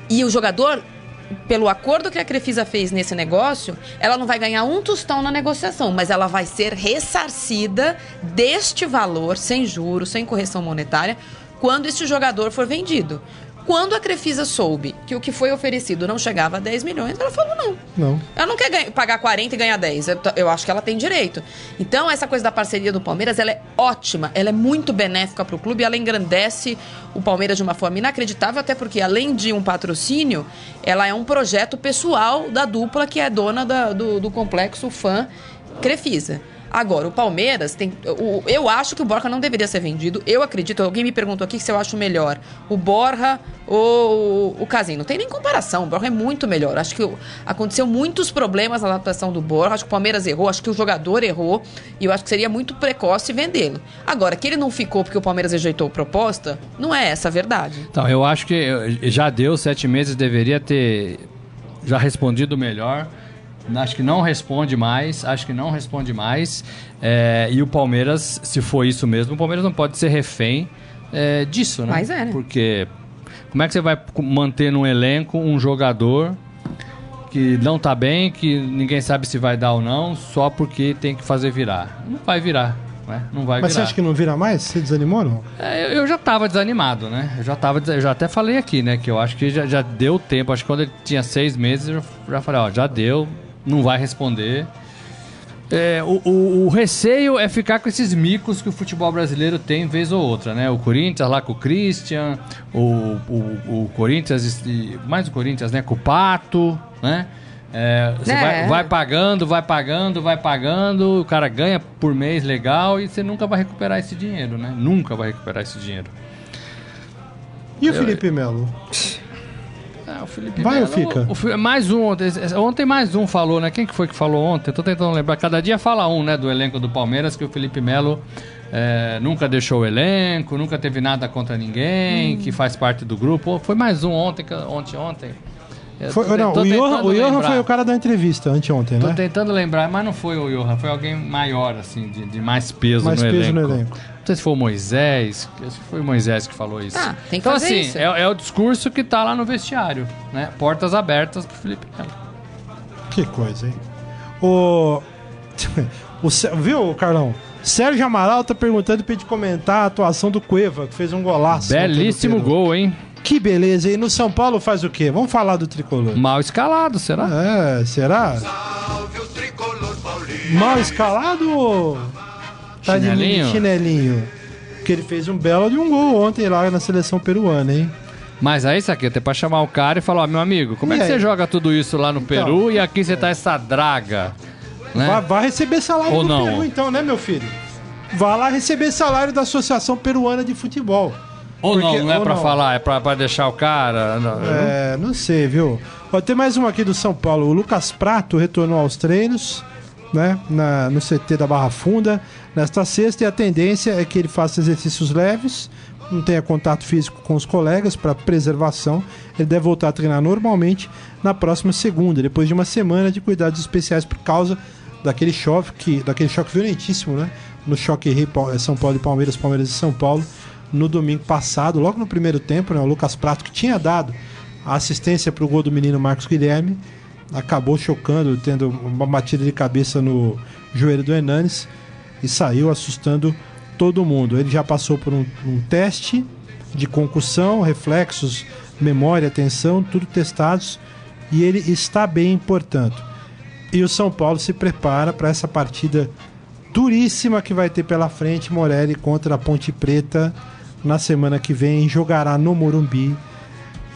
E o jogador, pelo acordo que a Crefisa fez nesse negócio, ela não vai ganhar um tostão na negociação, mas ela vai ser ressarcida deste valor, sem juros, sem correção monetária, quando este jogador for vendido. Quando a Crefisa soube que o que foi oferecido não chegava a 10 milhões, ela falou não. Não. Ela não quer ganhar, pagar 40 e ganhar 10. Eu, eu, acho que ela tem direito. Então, essa coisa da parceria do Palmeiras, ela é ótima. Ela é muito benéfica para o clube. Ela engrandece o Palmeiras de uma forma inacreditável, até porque, além de um patrocínio, ela é um projeto pessoal da dupla que é dona da, do, do complexo fã Crefisa. Agora, o Palmeiras tem. O, eu acho que o Borja não deveria ser vendido. Eu acredito. Alguém me perguntou aqui se eu acho melhor o Borja ou o Casim. Não tem nem comparação. O Borja é muito melhor. Acho que aconteceu muitos problemas na adaptação do Borja. Acho que o Palmeiras errou. Acho que o jogador errou. E eu acho que seria muito precoce vendê-lo. Agora, que ele não ficou porque o Palmeiras rejeitou a proposta, não é essa a verdade. Então, eu acho que já deu sete meses, deveria ter já respondido melhor. Acho que não responde mais, acho que não responde mais. É, e o Palmeiras, se for isso mesmo, o Palmeiras não pode ser refém é, disso, né? Mas é, né? Porque como é que você vai manter no elenco um jogador que não tá bem, que ninguém sabe se vai dar ou não, só porque tem que fazer virar? Não vai virar. Né? Não vai Mas virar. você acha que não vira mais? Você desanimou não? É, eu, eu, já estava desanimado, né? Eu já tava, eu já até falei aqui, né? Que eu acho que já, já deu tempo. Acho que quando ele tinha seis meses, eu já falei, ó, já deu, não vai responder. É, o, o, o, receio é ficar com esses micos que o futebol brasileiro tem vez ou outra, né? O Corinthians lá com o Christian, o, o, o Corinthians, mais o Corinthians, né? Com o Pato, né? É, você é. vai, vai, pagando, vai pagando, vai pagando, o cara ganha por mês legal e você nunca vai recuperar esse dinheiro, né? Nunca vai recuperar esse dinheiro. E o Felipe Melo? É, o Felipe Vai Melo, ou fica? O, o, mais um ontem, ontem mais um falou, né? Quem que foi que falou ontem? tô tentando lembrar. Cada dia fala um, né? Do elenco do Palmeiras que o Felipe Melo é, nunca deixou o elenco, nunca teve nada contra ninguém, hum. que faz parte do grupo. Foi mais um ontem, ontem, ontem. Foi, não, o Johan, o Johan foi o cara da entrevista anteontem, né? Tô tentando lembrar, mas não foi o Johan, foi alguém maior, assim, de, de mais peso, mais no, peso elenco. no elenco. Não sei se foi o Moisés, acho que foi o Moisés que falou isso. Ah, tem que então, fazer assim, isso. É, é, o discurso que tá lá no vestiário, né? Portas abertas pro Felipe Melo. Que coisa, hein? O... o... Viu, Carlão? Sérgio Amaral tá perguntando pra gente comentar a atuação do Cueva, que fez um golaço. Belíssimo gol, hein? Que beleza. E no São Paulo faz o quê? Vamos falar do tricolor. Mal escalado, será? É, será? Mal escalado ou tá chinelinho? de chinelinho? Porque ele fez um belo de um gol ontem lá na seleção peruana, hein? Mas aí, isso aqui, até pra chamar o cara e falar, ó, meu amigo, como e é que aí? você joga tudo isso lá no então, Peru e aqui você tá essa draga? Né? Vai, vai, receber salário Ou do não? Peru, então, né, meu filho? Vá lá receber salário da Associação Peruana de Futebol. Ou Porque, não, não é pra não. falar, é pra, pra deixar o cara. Não, é, não sei, viu? Ó, tem mais uma aqui do São Paulo. O Lucas Prato retornou aos treinos, né? Na, no CT da Barra Funda nesta sexta e a tendência é que ele faça exercícios leves, não tenha contato físico com os colegas para preservação. Ele deve voltar a treinar normalmente na próxima segunda, depois de uma semana de cuidados especiais por causa daquele choque, daquele choque violentíssimo, né? No choque Rio, São Paulo e Palmeiras, Palmeiras e São Paulo no domingo passado, logo no primeiro tempo, né, o Lucas Prato, que tinha dado a assistência para o gol do menino Marcos Guilherme, acabou chocando, tendo uma batida de cabeça no joelho do Hernanes e saiu assustando todo mundo. Ele já passou por um, um teste de concussão, reflexos, memória, atenção, tudo testados e ele está bem, portanto. E o São Paulo se prepara para essa partida duríssima que vai ter pela frente Morelli contra a Ponte Preta na semana que vem, jogará no Morumbi.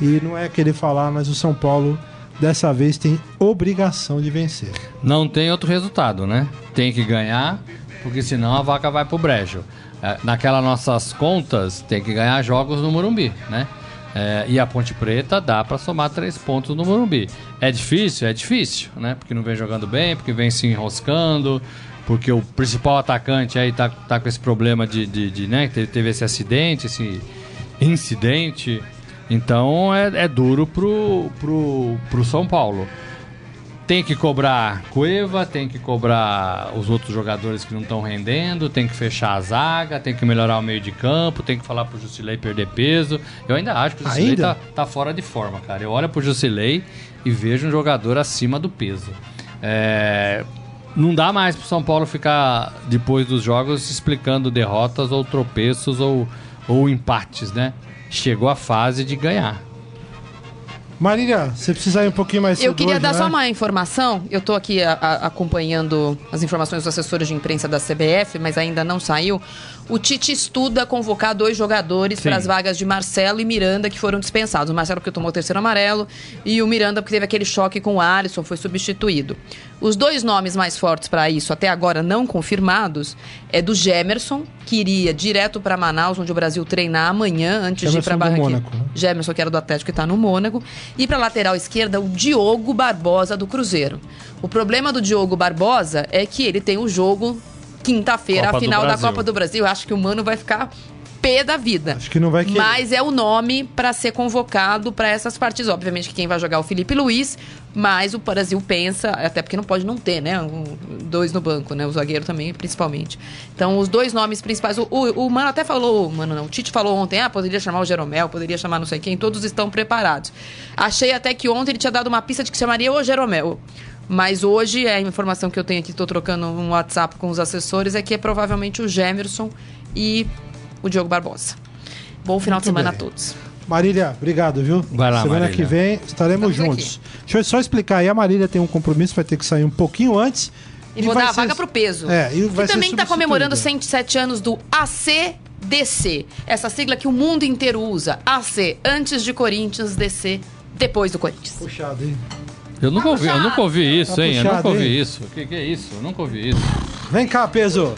E não é querer falar, mas o São Paulo dessa vez tem obrigação de vencer. Não tem outro resultado, né? Tem que ganhar, porque senão a vaca vai pro brejo. É, naquelas nossas contas, tem que ganhar jogos no Morumbi, né? É, e a Ponte Preta dá para somar três pontos no Morumbi. É difícil? É difícil, né? Porque não vem jogando bem, porque vem se enroscando, porque o principal atacante aí tá, tá com esse problema de, de, de né, teve, teve esse acidente, esse incidente. Então é, é duro pro, pro, pro São Paulo. Tem que cobrar Cueva, tem que cobrar os outros jogadores que não estão rendendo, tem que fechar a zaga, tem que melhorar o meio de campo, tem que falar pro Jusilei perder peso. Eu ainda acho que o Jusilei tá, tá, fora de forma, cara. Eu olho pro Jusilei e vejo um jogador acima do peso. É, não dá mais pro São Paulo ficar, depois dos jogos, explicando derrotas ou tropeços ou, ou empates, né? Chegou a fase de ganhar. Marília, você precisa ir um pouquinho mais Eu queria hoje, dar né? só uma informação. Eu estou aqui a, a, acompanhando as informações dos assessores de imprensa da CBF, mas ainda não saiu. O Tite estuda convocar dois jogadores para as vagas de Marcelo e Miranda que foram dispensados. O Marcelo porque tomou o terceiro amarelo e o Miranda porque teve aquele choque com o Alisson, foi substituído. Os dois nomes mais fortes para isso, até agora não confirmados, é do Gemerson, que iria direto para Manaus, onde o Brasil treinar amanhã, antes Gemerson de ir para Barranquilla. Né? Gemerson, que era do Atlético, que está no Mônaco. E para lateral esquerda, o Diogo Barbosa, do Cruzeiro. O problema do Diogo Barbosa é que ele tem o jogo quinta-feira, a final da Copa do Brasil. Acho que o Mano vai ficar P da vida. Acho que não vai querer. Mas é o nome para ser convocado para essas partidas. Obviamente que quem vai jogar é o Felipe Luiz, mas o Brasil pensa, até porque não pode não ter, né? Um, dois no banco, né? O zagueiro também, principalmente. Então, os dois nomes principais. O, o, o Mano até falou, Mano, não. O Tite falou ontem, ah, poderia chamar o Jeromel, poderia chamar não sei quem, todos estão preparados. Achei até que ontem ele tinha dado uma pista de que chamaria o Jeromel. Mas hoje, a informação que eu tenho aqui, estou trocando um WhatsApp com os assessores, é que é provavelmente o Gemerson e o Diogo Barbosa. Bom final Muito de semana bem. a todos. Marília, obrigado, viu? Vai lá, Semana Marília. que vem estaremos Estamos juntos. Aqui. Deixa eu só explicar aí. A Marília tem um compromisso, vai ter que sair um pouquinho antes. E, e vou dar a vaga pro peso. É, e vai que também está comemorando 107 anos do ACDC. Essa sigla que o mundo inteiro usa. AC, antes de Corinthians, DC, depois do Corinthians. Puxado, hein? Eu nunca, ouvi, eu nunca ouvi isso, tá hein? Puxado, eu nunca ouvi hein? isso. O que, que, é isso? Eu nunca ouvi isso. Vem cá, peso.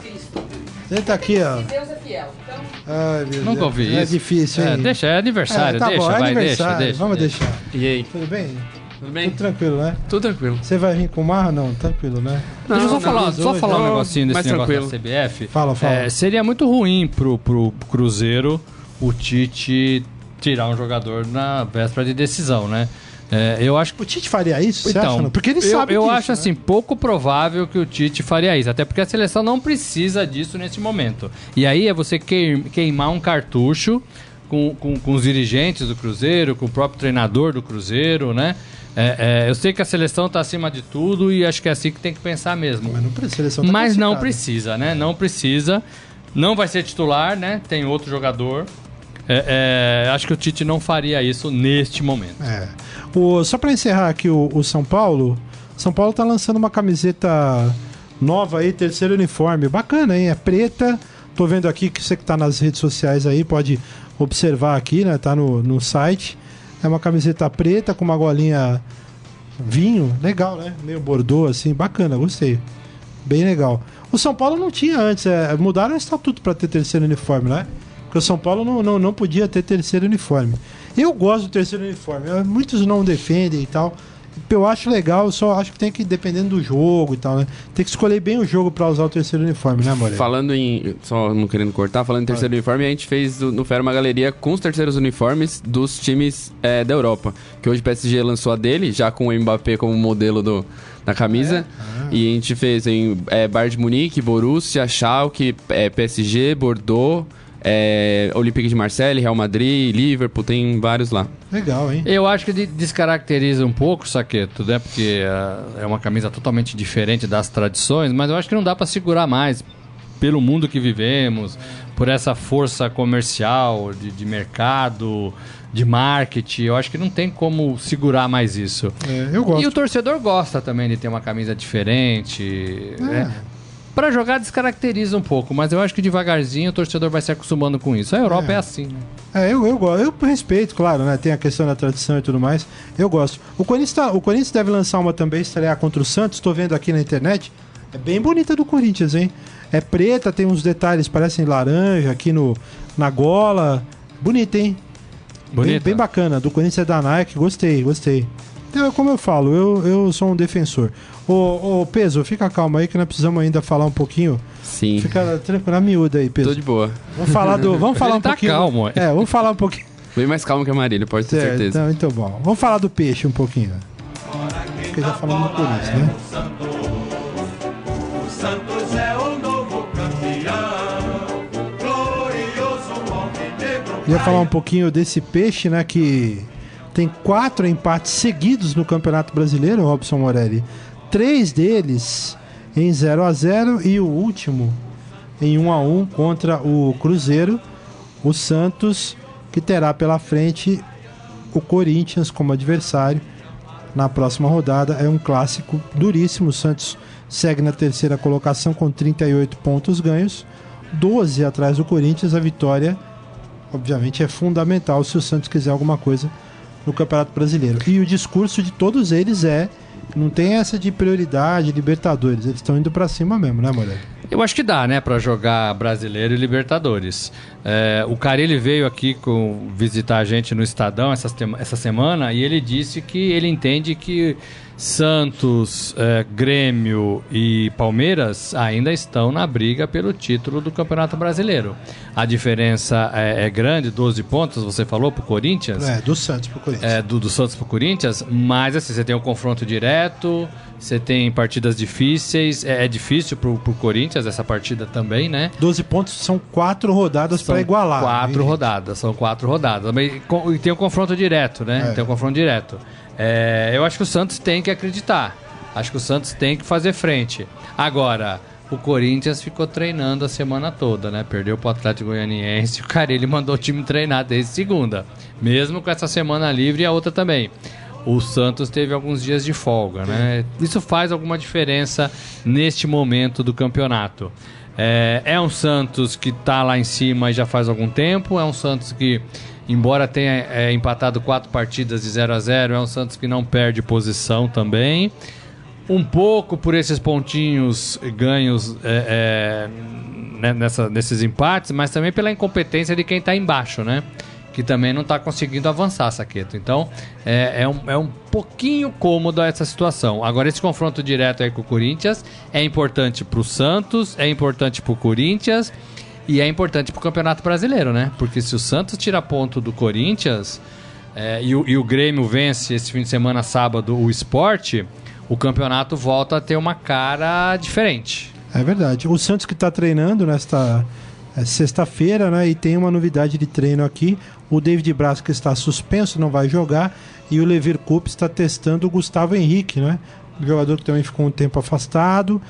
Senta aqui, ó. Deus é fiel. Então... Ai, meu Nunca ouvi é isso. É difícil, hein? É, deixa, é aniversário, é, tá deixa, bom, é vai, aniversário. deixa, deixa. Vamos deixa. deixar. E aí? Tudo bem? Tudo bem? Tudo tranquilo, né? Tudo tranquilo. Você vai vir com o mar? Não, tranquilo, né? Não, Deixa eu só falar, só falar um negocinho desse negócio tranquilo. da CBF. Fala, fala. É, seria muito ruim pro, pro Cruzeiro o Tite tirar um jogador na véspera de decisão, né? É, eu acho que o Tite faria isso, então, acha, Porque ele eu, sabe Eu disso, acho né? assim pouco provável que o Tite faria isso, até porque a seleção não precisa disso nesse momento. E aí é você queimar um cartucho com, com, com os dirigentes do Cruzeiro, com o próprio treinador do Cruzeiro, né? É, é, eu sei que a seleção está acima de tudo e acho que é assim que tem que pensar mesmo. Mas não precisa, tá Mas não precisa, né? Não precisa. Não vai ser titular, né? Tem outro jogador. É, é, acho que o Tite não faria isso neste momento. É. O, só para encerrar aqui o, o, São Paulo, São Paulo tá lançando uma camiseta nova aí, terceiro uniforme, bacana, hein? É preta. Tô vendo aqui que você que tá nas redes sociais aí pode observar aqui, né? Tá no, no site. É uma camiseta preta com uma golinha vinho, legal, né? Meio bordô assim, bacana, gostei. Bem legal. O São Paulo não tinha antes, é, mudaram o estatuto para ter terceiro uniforme, né? Porque o São Paulo não, não, não podia ter terceiro uniforme. Eu gosto do terceiro uniforme. Muitos não defendem e tal. Eu acho legal, eu só acho que tem que, dependendo do jogo e tal, né? Tem que escolher bem o jogo para usar o terceiro uniforme, né, Moreira? Falando em. Só não querendo cortar, falando em terceiro uniforme, a gente fez no Fera uma galeria com os terceiros uniformes dos times é, da Europa. Que hoje o PSG lançou a dele, já com o Mbappé como modelo do, da camisa. É? Ah. E a gente fez em é, Bayern de Munique, Borussia, Schalke, é, PSG, Bordeaux é, Olympique de Marseille, Real Madrid, Liverpool, tem vários lá. Legal, hein? Eu acho que descaracteriza um pouco o Saqueto, né? Porque uh, é uma camisa totalmente diferente das tradições, mas eu acho que não dá para segurar mais pelo mundo que vivemos, por essa força comercial, de, de mercado, de marketing. Eu acho que não tem como segurar mais isso. É, eu gosto. E o torcedor gosta também de ter uma camisa diferente. É. Né? Para jogar descaracteriza um pouco, mas eu acho que devagarzinho o torcedor vai se acostumando com isso. A Europa é, é assim, né? É, eu, eu, eu respeito, claro, né? Tem a questão da tradição e tudo mais. Eu gosto. O Corinthians, tá, o Corinthians deve lançar uma também, estrear contra o Santos. Estou vendo aqui na internet. É bem bonita do Corinthians, hein? É preta, tem uns detalhes, parecem laranja aqui no, na gola. Bonita, hein? Bonita. Bem, bem bacana. Do Corinthians é da Nike. Gostei, gostei. Então, como eu falo, eu, eu sou um defensor. Ô, ô, Peso, fica calmo aí que nós precisamos ainda falar um pouquinho. Sim. Fica tranquilo, na miúda aí, Peso. Tô de boa. Vamos falar do. Vamos falar Ele um tá pouquinho. calmo, é. é, vamos falar um pouquinho. Bem mais calmo que a Marília, pode ter é, certeza. Então, então bom. Vamos falar do peixe um pouquinho. Porque já falamos do Corinthians, né? O Santos é o novo campeão. Glorioso Ia falar um pouquinho desse peixe, né? Que tem quatro empates seguidos no Campeonato Brasileiro, Robson Morelli. Três deles em 0 a 0 e o último em 1 a 1 contra o Cruzeiro. O Santos que terá pela frente o Corinthians como adversário na próxima rodada. É um clássico duríssimo. O Santos segue na terceira colocação com 38 pontos ganhos, 12 atrás do Corinthians. A vitória, obviamente, é fundamental se o Santos quiser alguma coisa no Campeonato Brasileiro. E o discurso de todos eles é não tem essa de prioridade, Libertadores. Eles estão indo para cima mesmo, né, Moreira? Eu acho que dá, né, para jogar Brasileiro e Libertadores. É, o Carilli veio aqui com, visitar a gente no Estadão essa, essa semana e ele disse que ele entende que Santos, é, Grêmio e Palmeiras ainda estão na briga pelo título do Campeonato Brasileiro. A diferença é, é grande, 12 pontos, você falou, para o Corinthians. É, do Santos para o Corinthians. É, do, do Santos para o Corinthians, mas assim, você tem um confronto direto, você tem partidas difíceis, é, é difícil para o Corinthians essa partida também, né? 12 pontos são quatro rodadas para igualar. Quatro hein? rodadas, são quatro rodadas. E tem um confronto direto, né? É. Tem um confronto direto. É, eu acho que o Santos tem que acreditar. Acho que o Santos tem que fazer frente. Agora, o Corinthians ficou treinando a semana toda, né? Perdeu pro Atlético Goianiense, o Carille mandou o time treinar desde segunda. Mesmo com essa semana livre e a outra também. O Santos teve alguns dias de folga, né? Isso faz alguma diferença neste momento do campeonato. É, é um Santos que está lá em cima já faz algum tempo, é um Santos que embora tenha é, empatado quatro partidas de 0 a 0 é um Santos que não perde posição também. Um pouco por esses pontinhos ganhos é, é, né, nessa, nesses empates, mas também pela incompetência de quem está embaixo, né? Que também não está conseguindo avançar, Saqueto. Então, é, é, um, é um pouquinho cômodo essa situação. Agora, esse confronto direto aí com o Corinthians é importante para o Santos, é importante para o Corinthians e é importante para o Campeonato Brasileiro, né? Porque se o Santos tira ponto do Corinthians é, e, o, e, o, Grêmio vence esse fim de semana, sábado, o esporte, o campeonato volta a ter uma cara diferente. É verdade. O Santos que está treinando nesta é, sexta-feira, né? E tem uma novidade de treino aqui. O David Braz que está suspenso, não vai jogar. E o Levir Coupe está testando o Gustavo Henrique, né? O jogador que também ficou um tempo afastado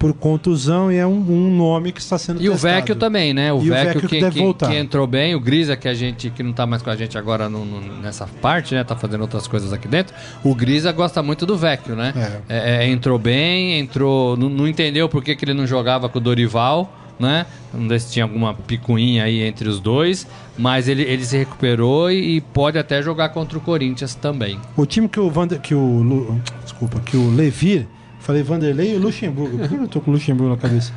por contusão e é um, um, nome que está sendo e testado. o Vecchio também, né? O, Vecchio, o Vecchio que, que, que, que, entrou bem, o Grisa que a gente que não está mais com a gente agora no, no, nessa parte, né? Tá fazendo outras coisas aqui dentro. O Grisa gosta muito do Vecchio, né? É. É, é, entrou bem, entrou, não, não entendeu por que, que ele não jogava com o Dorival. Né? Não sei se tinha alguma picuinha aí entre os dois, mas ele, ele se recuperou e, e pode até jogar contra o Corinthians também. O time que o Vander, que o desculpa, que o Levir Falei Vanderlei e Luxemburgo. Por que eu tô com o Luxemburgo na cabeça?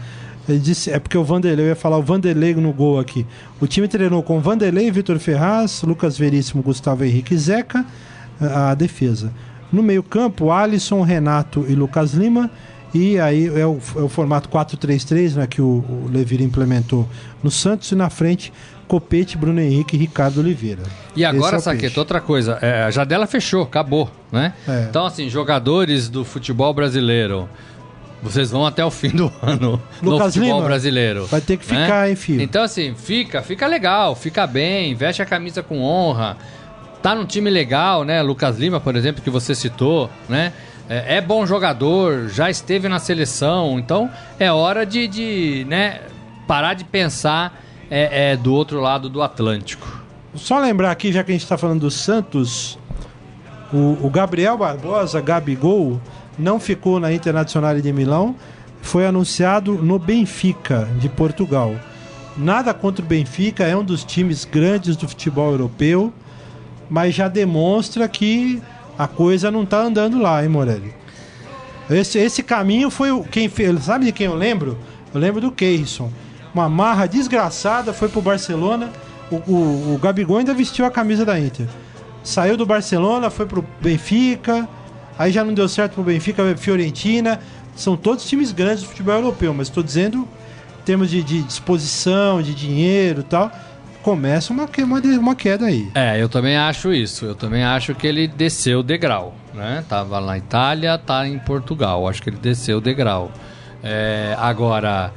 Ele disse, é porque o Vanderlei, eu ia falar o Vanderlei no gol aqui. O time treinou com Vanderlei, Vitor Ferraz, Lucas Veríssimo, Gustavo Henrique e Zeca, a defesa. No meio-campo, Alisson, Renato e Lucas Lima. E aí é o, é o formato 4-3-3 né, que o, o Levir implementou no Santos. E na frente, Copete, Bruno Henrique e Ricardo Oliveira. E agora, é Saqueta, outra coisa. É, a Jadela fechou, acabou, né? É. Então, assim, jogadores do futebol brasileiro, vocês vão até o fim do ano Lucas no futebol Lima, brasileiro. Vai ter que ficar, né? hein, filho? Então, assim, fica, fica legal, fica bem, veste a camisa com honra. Tá num time legal, né? Lucas Lima, por exemplo, que você citou, né? É, é bom jogador, já esteve na seleção, então é hora de, de né, parar de pensar é, é do outro lado do Atlântico. Só lembrar aqui, já que a gente está falando do Santos, o, o, Gabriel Barbosa, Gabigol, não ficou na Internacional de Milão, foi anunciado no Benfica, de Portugal. Nada contra o Benfica, é um dos times grandes do futebol europeu, mas já demonstra que a coisa não está andando lá, hein, Morelli? Esse, esse caminho foi o. Quem fez, sabe de quem eu lembro? Eu lembro do Keirson uma marra desgraçada, foi pro Barcelona. O, o, o Gabigol ainda vestiu a camisa da Inter. Saiu do Barcelona, foi pro Benfica. Aí já não deu certo pro Benfica, Fiorentina. São todos times grandes do futebol europeu, mas estou dizendo em termos de, de disposição, de dinheiro e tal começa uma, uma, uma queda aí. É, eu também acho isso. Eu também acho que ele desceu o degrau. Né? Tava na Itália, tá em Portugal. Acho que ele desceu o degrau. É, agora,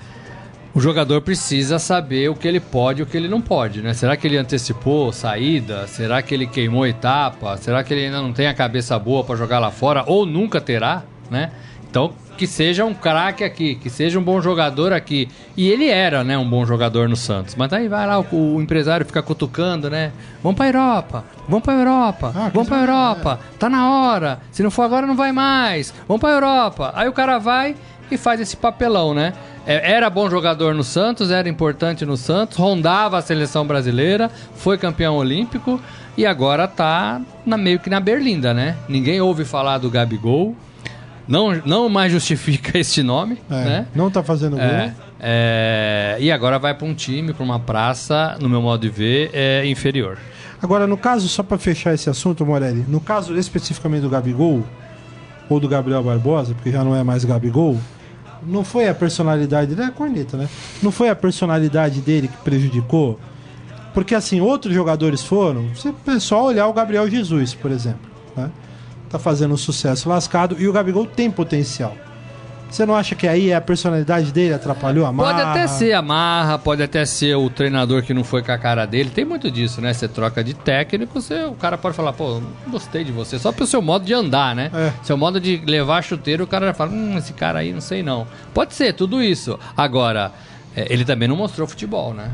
o jogador precisa saber o que ele pode e o que ele não pode, né? Será que ele antecipou saída? Será que ele queimou etapa? Será que ele ainda não tem a cabeça boa para jogar lá fora ou nunca terá, né? Então, que seja um craque aqui, que seja um bom jogador aqui. E ele era, né, um bom jogador no Santos. Mas aí vai lá, o, o empresário fica cutucando, né? Vamos pra Europa, vamos pra Europa, ah, vamos pra Europa, é. tá na hora. Se não for agora, não vai mais. Vamos pra Europa. Aí o cara vai e faz esse papelão, né? É, era bom jogador no Santos, era importante no Santos, rondava a seleção brasileira, foi campeão olímpico e agora tá na, meio que na berlinda, né? Ninguém ouve falar do Gabigol, não, não mais justifica este nome, é, né? Não tá fazendo é, gol. É, e agora vai para um time, para uma praça, no meu modo de ver, é inferior. Agora, no caso, só para fechar esse assunto, Morelli, no caso especificamente do Gabigol, ou do Gabriel Barbosa, porque já não é mais Gabigol, não foi a personalidade dele, é a corneta, né? Não foi a personalidade dele que prejudicou? Porque assim, outros jogadores foram. Você é só olhar o Gabriel Jesus, por exemplo. Né? Tá fazendo um sucesso lascado e o Gabigol tem potencial. Você não acha que aí a personalidade dele atrapalhou a marra? Pode até ser a marra, pode até ser o treinador que não foi com a cara dele. Tem muito disso, né? Você troca de técnico, você, o cara pode falar, pô, não gostei de você. Só pelo seu modo de andar, né? É. Seu modo de levar chuteiro, o cara já fala, hum, esse cara aí não sei não. Pode ser, tudo isso. Agora, é, ele também não mostrou futebol, né?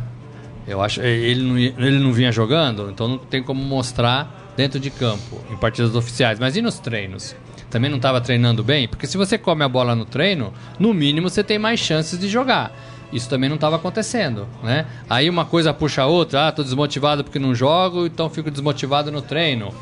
Eu acho ele não, ele não vinha jogando, então não tem como mostrar dentro de campo, em partidas oficiais. Mas e nos treinos? também não estava treinando bem? Porque se você come a bola no treino, no mínimo você tem mais chances de jogar. Isso também não estava acontecendo, né? Aí uma coisa puxa a outra, ah, tô desmotivado porque não jogo, então fico desmotivado no treino.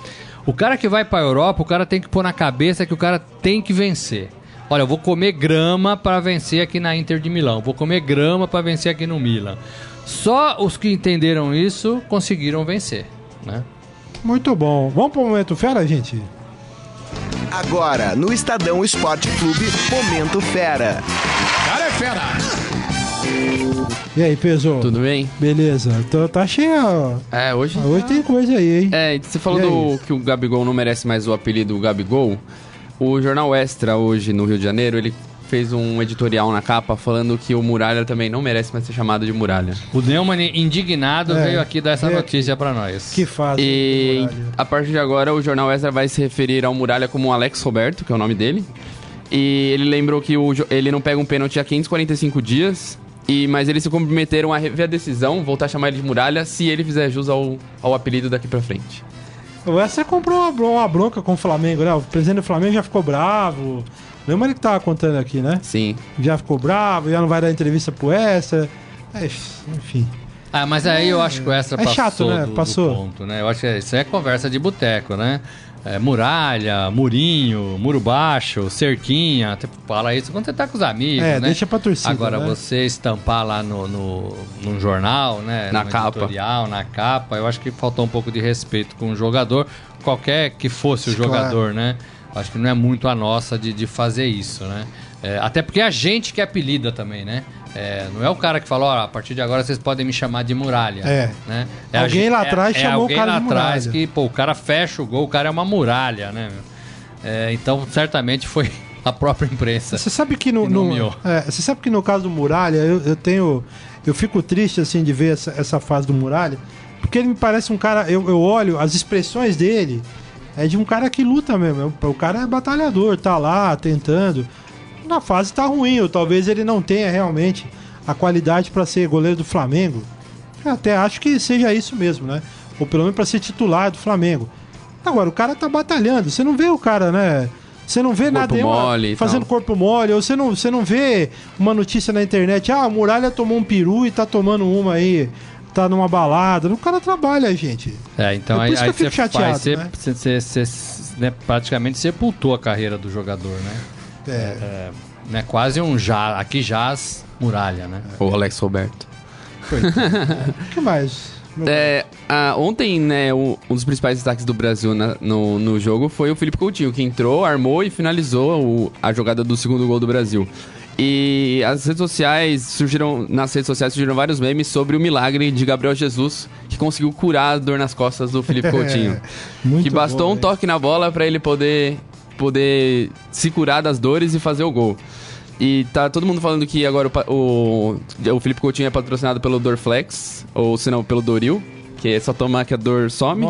O cara que vai para a Europa, o cara tem que pôr na cabeça que o cara tem que vencer. Olha, eu vou comer grama para vencer aqui na Inter de Milão, vou comer grama para vencer aqui no Milan. Só os que entenderam isso conseguiram vencer, né? Muito bom. Vamos para o momento fera, gente? Agora, no Estadão Esporte Clube, Momento Fera. Cara é fera! E aí, Peso? Tudo bem? Beleza. Tô, tá cheia. É, hoje. Ah, hoje tá... tem coisa aí, hein? É, você falou do, que o Gabigol não merece mais o apelido Gabigol. O jornal Extra, hoje no Rio de Janeiro, ele fez um editorial na capa falando que o Muralha também não merece mais ser chamado de Muralha. O Neumann, indignado, é, veio aqui dar essa notícia para nós. Que faz. E a partir de agora, o jornal Extra vai se referir ao Muralha como Alex Roberto, que é o nome dele. E ele lembrou que o, ele não pega um pênalti há 545 dias. E, mas eles se comprometeram a rever a decisão, voltar a chamar ele de Muralha, se ele fizer jus ao, ao apelido daqui pra frente. O Extra comprou uma, uma bronca com o Flamengo, né? O presidente do Flamengo já ficou bravo. Lembra ele que tava contando aqui, né? Sim. Já ficou bravo, já não vai dar entrevista pro Extra. É, enfim. Ah, mas aí eu acho que o Extra é passou chato, né? do, passou. Do ponto, né? Eu acho que isso é conversa de boteco, né? É, muralha, murinho, muro baixo, cerquinha. Tipo, fala isso quando você tá com os amigos, é, né? deixa pra torcida, Agora, né? você estampar lá no, no, no jornal, né? Na no capa. Editorial, na capa, eu acho que faltou um pouco de respeito com o jogador, qualquer que fosse o jogador, claro. né? Acho que não é muito a nossa de, de fazer isso, né? É, até porque é a gente que apelida também, né? É, não é o cara que fala, ó, a partir de agora vocês podem me chamar de muralha. É. Né? é alguém gente, lá atrás é, chamou é o cara lá de atrás muralha. que, pô, o cara fecha o gol, o cara é uma muralha, né? É, então, certamente foi a própria imprensa. Você sabe que no, no é, você sabe que no caso do Muralha, eu, eu, tenho, eu fico triste assim de ver essa, essa fase do Muralha, porque ele me parece um cara, eu, eu olho as expressões dele, é de um cara que luta mesmo. O cara é batalhador, tá lá tentando. Na fase tá ruim, ou talvez ele não tenha realmente a qualidade para ser goleiro do Flamengo. Eu até acho que seja isso mesmo, né? Ou pelo menos para ser titular do Flamengo. Agora, o cara tá batalhando. Você não vê o cara, né? Você não vê corpo nada mole fazendo corpo mole, ou você não, você não vê uma notícia na internet, ah, a Muralha tomou um peru e tá tomando uma aí tá numa balada. O cara trabalha, gente. É, então é aí, aí você faz, você, né? você, você, né, praticamente sepultou a carreira do jogador, né? É. é né, quase um já, aqui jaz muralha, né? O Alex Roberto. O que mais? É, a, ontem, né, um, um, dos principais destaques do Brasil na, no, no jogo foi o Felipe Coutinho, que entrou, armou e finalizou o, a jogada do segundo gol do Brasil. E as redes sociais surgiram, nas redes sociais surgiram vários memes sobre o milagre de Gabriel Jesus, que conseguiu curar a dor nas costas do Felipe Coutinho. que bastou bom, um toque na bola para ele poder poder se curar das dores e fazer o gol. E tá todo mundo falando que agora o, o, o Felipe Coutinho é patrocinado pelo Dorflex, ou se não, pelo Doril, que é só tomar que a dor some.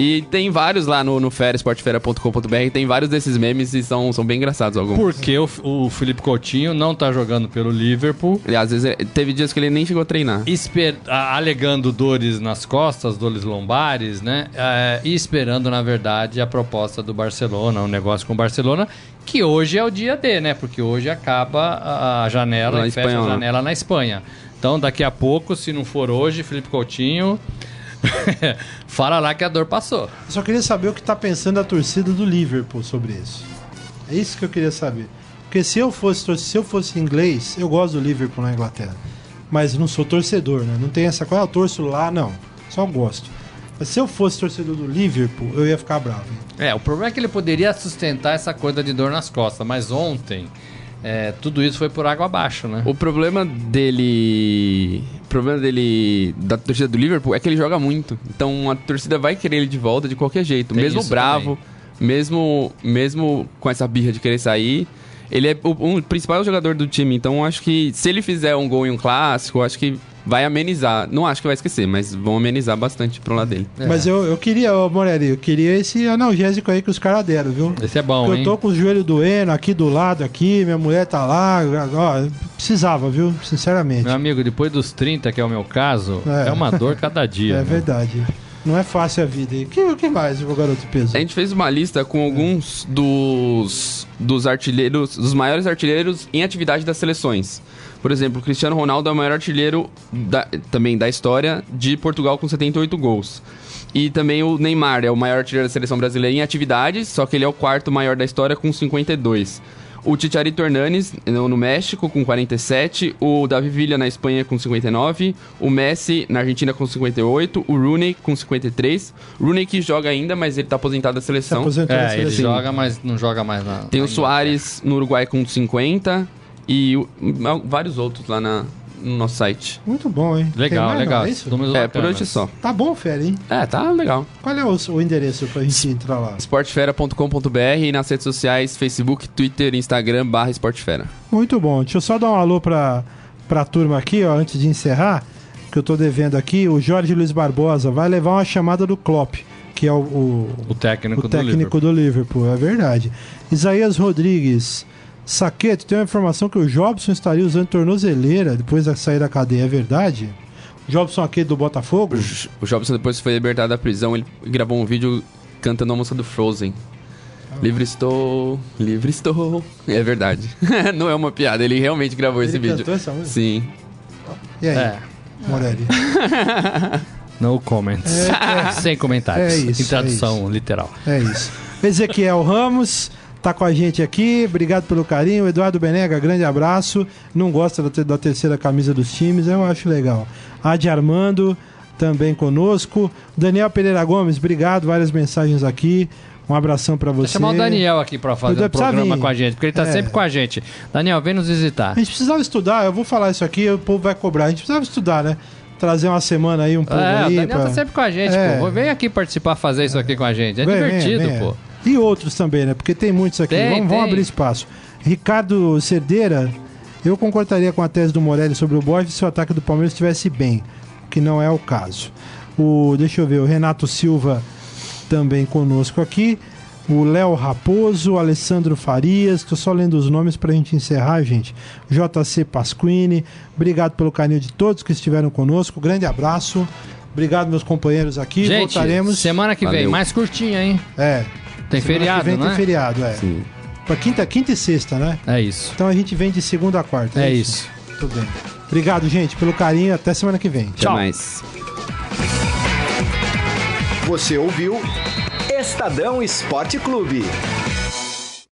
E tem vários lá no, no fera, esportefera.com.br, tem vários desses memes e são, são bem engraçados alguns. Porque o, o Felipe Coutinho não tá jogando pelo Liverpool. E às vezes é, teve dias que ele nem chegou a treinar. Esper, alegando dores nas costas, dores lombares, né? É, e esperando, na verdade, a proposta do Barcelona, um negócio com o Barcelona, que hoje é o dia D, né? Porque hoje acaba a janela na e fecha a janela na Espanha. Então, daqui a pouco, se não for hoje, Felipe Coutinho Fala lá que a dor passou. Eu só queria saber o que está pensando a torcida do Liverpool sobre isso. É isso que eu queria saber. Porque se eu fosse se eu fosse inglês, eu gosto do Liverpool na Inglaterra. Mas não sou torcedor, né? Não tem essa coisa, ah, eu torço lá, não. Só gosto. Mas se eu fosse torcedor do Liverpool, eu ia ficar bravo. É, o problema é que ele poderia sustentar essa coisa de dor nas costas, mas ontem é, tudo isso foi por água abaixo, né? O problema dele. O problema dele. Da torcida do Liverpool é que ele joga muito. Então a torcida vai querer ele de volta de qualquer jeito. Tem mesmo bravo, mesmo, mesmo com essa birra de querer sair. ele é o, o principal jogador do time, então acho que se ele fizer um gol em um clássico, acho que vai amenizar. Não acho que vai esquecer, mas vão amenizar bastante pro lado dele. É. Mas eu, eu queria, ô Morelli, eu queria esse analgésico aí que os caras deram, viu? Esse é bom, Porque hein? Eu tô com o joelho doendo aqui do lado, aqui, minha mulher tá lá. Ó, precisava, viu? Sinceramente. Meu amigo, depois dos 30, que é o meu caso, é, é uma dor cada dia. é né? verdade. Não é fácil a vida. O que, que mais, o garoto peso? A gente fez uma lista com alguns dos, dos artilheiros, dos maiores artilheiros em atividade das seleções. Por exemplo, o Cristiano Ronaldo é o maior artilheiro da, também da história de Portugal com 78 gols. E também o Neymar é o maior artilheiro da seleção brasileira em atividades, só que ele é o quarto maior da história com 52. O Chicharito Hernanes no México com 47, o Davi Villa na Espanha com 59, o Messi na Argentina com 58, o Rooney com 53. Rooney que joga ainda, mas ele tá aposentado da seleção. Aposentado é, da seleção. ele joga, mas não joga mais na. Tem na o Soares no Uruguai com 50 e vários outros lá na, no nosso site. Muito bom, hein? Legal, legal. é, isso? é por hoje só. Tá bom, Fera, hein? É, tá legal. Qual é o, o endereço pra gente entrar lá? Esportefera.com.br e nas redes sociais, Facebook, Twitter, Instagram, barra Esportefera. Muito bom. Deixa eu só dar um alô pra, pra turma aqui, ó, antes de encerrar, que eu tô devendo aqui. O Jorge Luiz Barbosa vai levar uma chamada do Klopp que é o, o, o técnico, o técnico do, Liverpool. do Liverpool. É verdade. Isaías Rodrigues, Saqueto, tem uma informação que o Jobson estaria usando tornozeleira depois de sair da cadeia, é verdade? Jobson aqui do Botafogo? O, o Jobson depois foi libertado da prisão, ele gravou um vídeo cantando a música do Frozen. Ah. Livre estou, livre estou. É verdade. Não é uma piada, ele realmente gravou ele esse vídeo. Essa música? Sim. E aí, é. Morelli? No comments. É, é. Sem comentários. É isso. Em tradução é isso. literal. É isso. Ezequiel Ramos tá com a gente aqui. Obrigado pelo carinho. Eduardo Benega, grande abraço. Não gosta da, da terceira camisa dos times, eu acho legal. Adi Armando, também conosco. Daniel Pereira Gomes, obrigado. Várias mensagens aqui. Um abração para você. Vou chamar o Daniel aqui para fazer o um programa vir. com a gente, porque ele tá é. sempre com a gente. Daniel, vem nos visitar. A gente precisava estudar, eu vou falar isso aqui, o povo vai cobrar. A gente precisava estudar, né? Trazer uma semana aí, um pouco é, aí. O Daniel pra... tá sempre com a gente, é. pô. Vem aqui participar, fazer isso aqui com a gente. É vem, divertido, vem, vem, pô. E outros também, né? Porque tem muitos aqui. Tem, vamos, vamos, abrir espaço. Ricardo Cerdeira, eu concordaria com a tese do Morelli sobre o Borges se o ataque do Palmeiras estivesse bem, que não é o caso. O, deixa eu ver, o Renato Silva também conosco aqui. O Léo Raposo, o Alessandro Farias, estou só lendo os nomes para a gente encerrar, gente. JC Pasquini, obrigado pelo carinho de todos que estiveram conosco. Grande abraço. Obrigado, meus companheiros aqui. Gente, Voltaremos. Semana que Valeu. vem, mais curtinha, hein? É. Tem Semana feriado, que vem né? tem feriado, é. Sim. Pra quinta, quinta e sexta, né? É isso. Então a gente vem de segunda a quarta. É, é isso. isso. Tudo bem. Obrigado, gente, pelo carinho. Até semana que vem. Até Tchau. mais. Você ouviu Estadão Esporte Clube.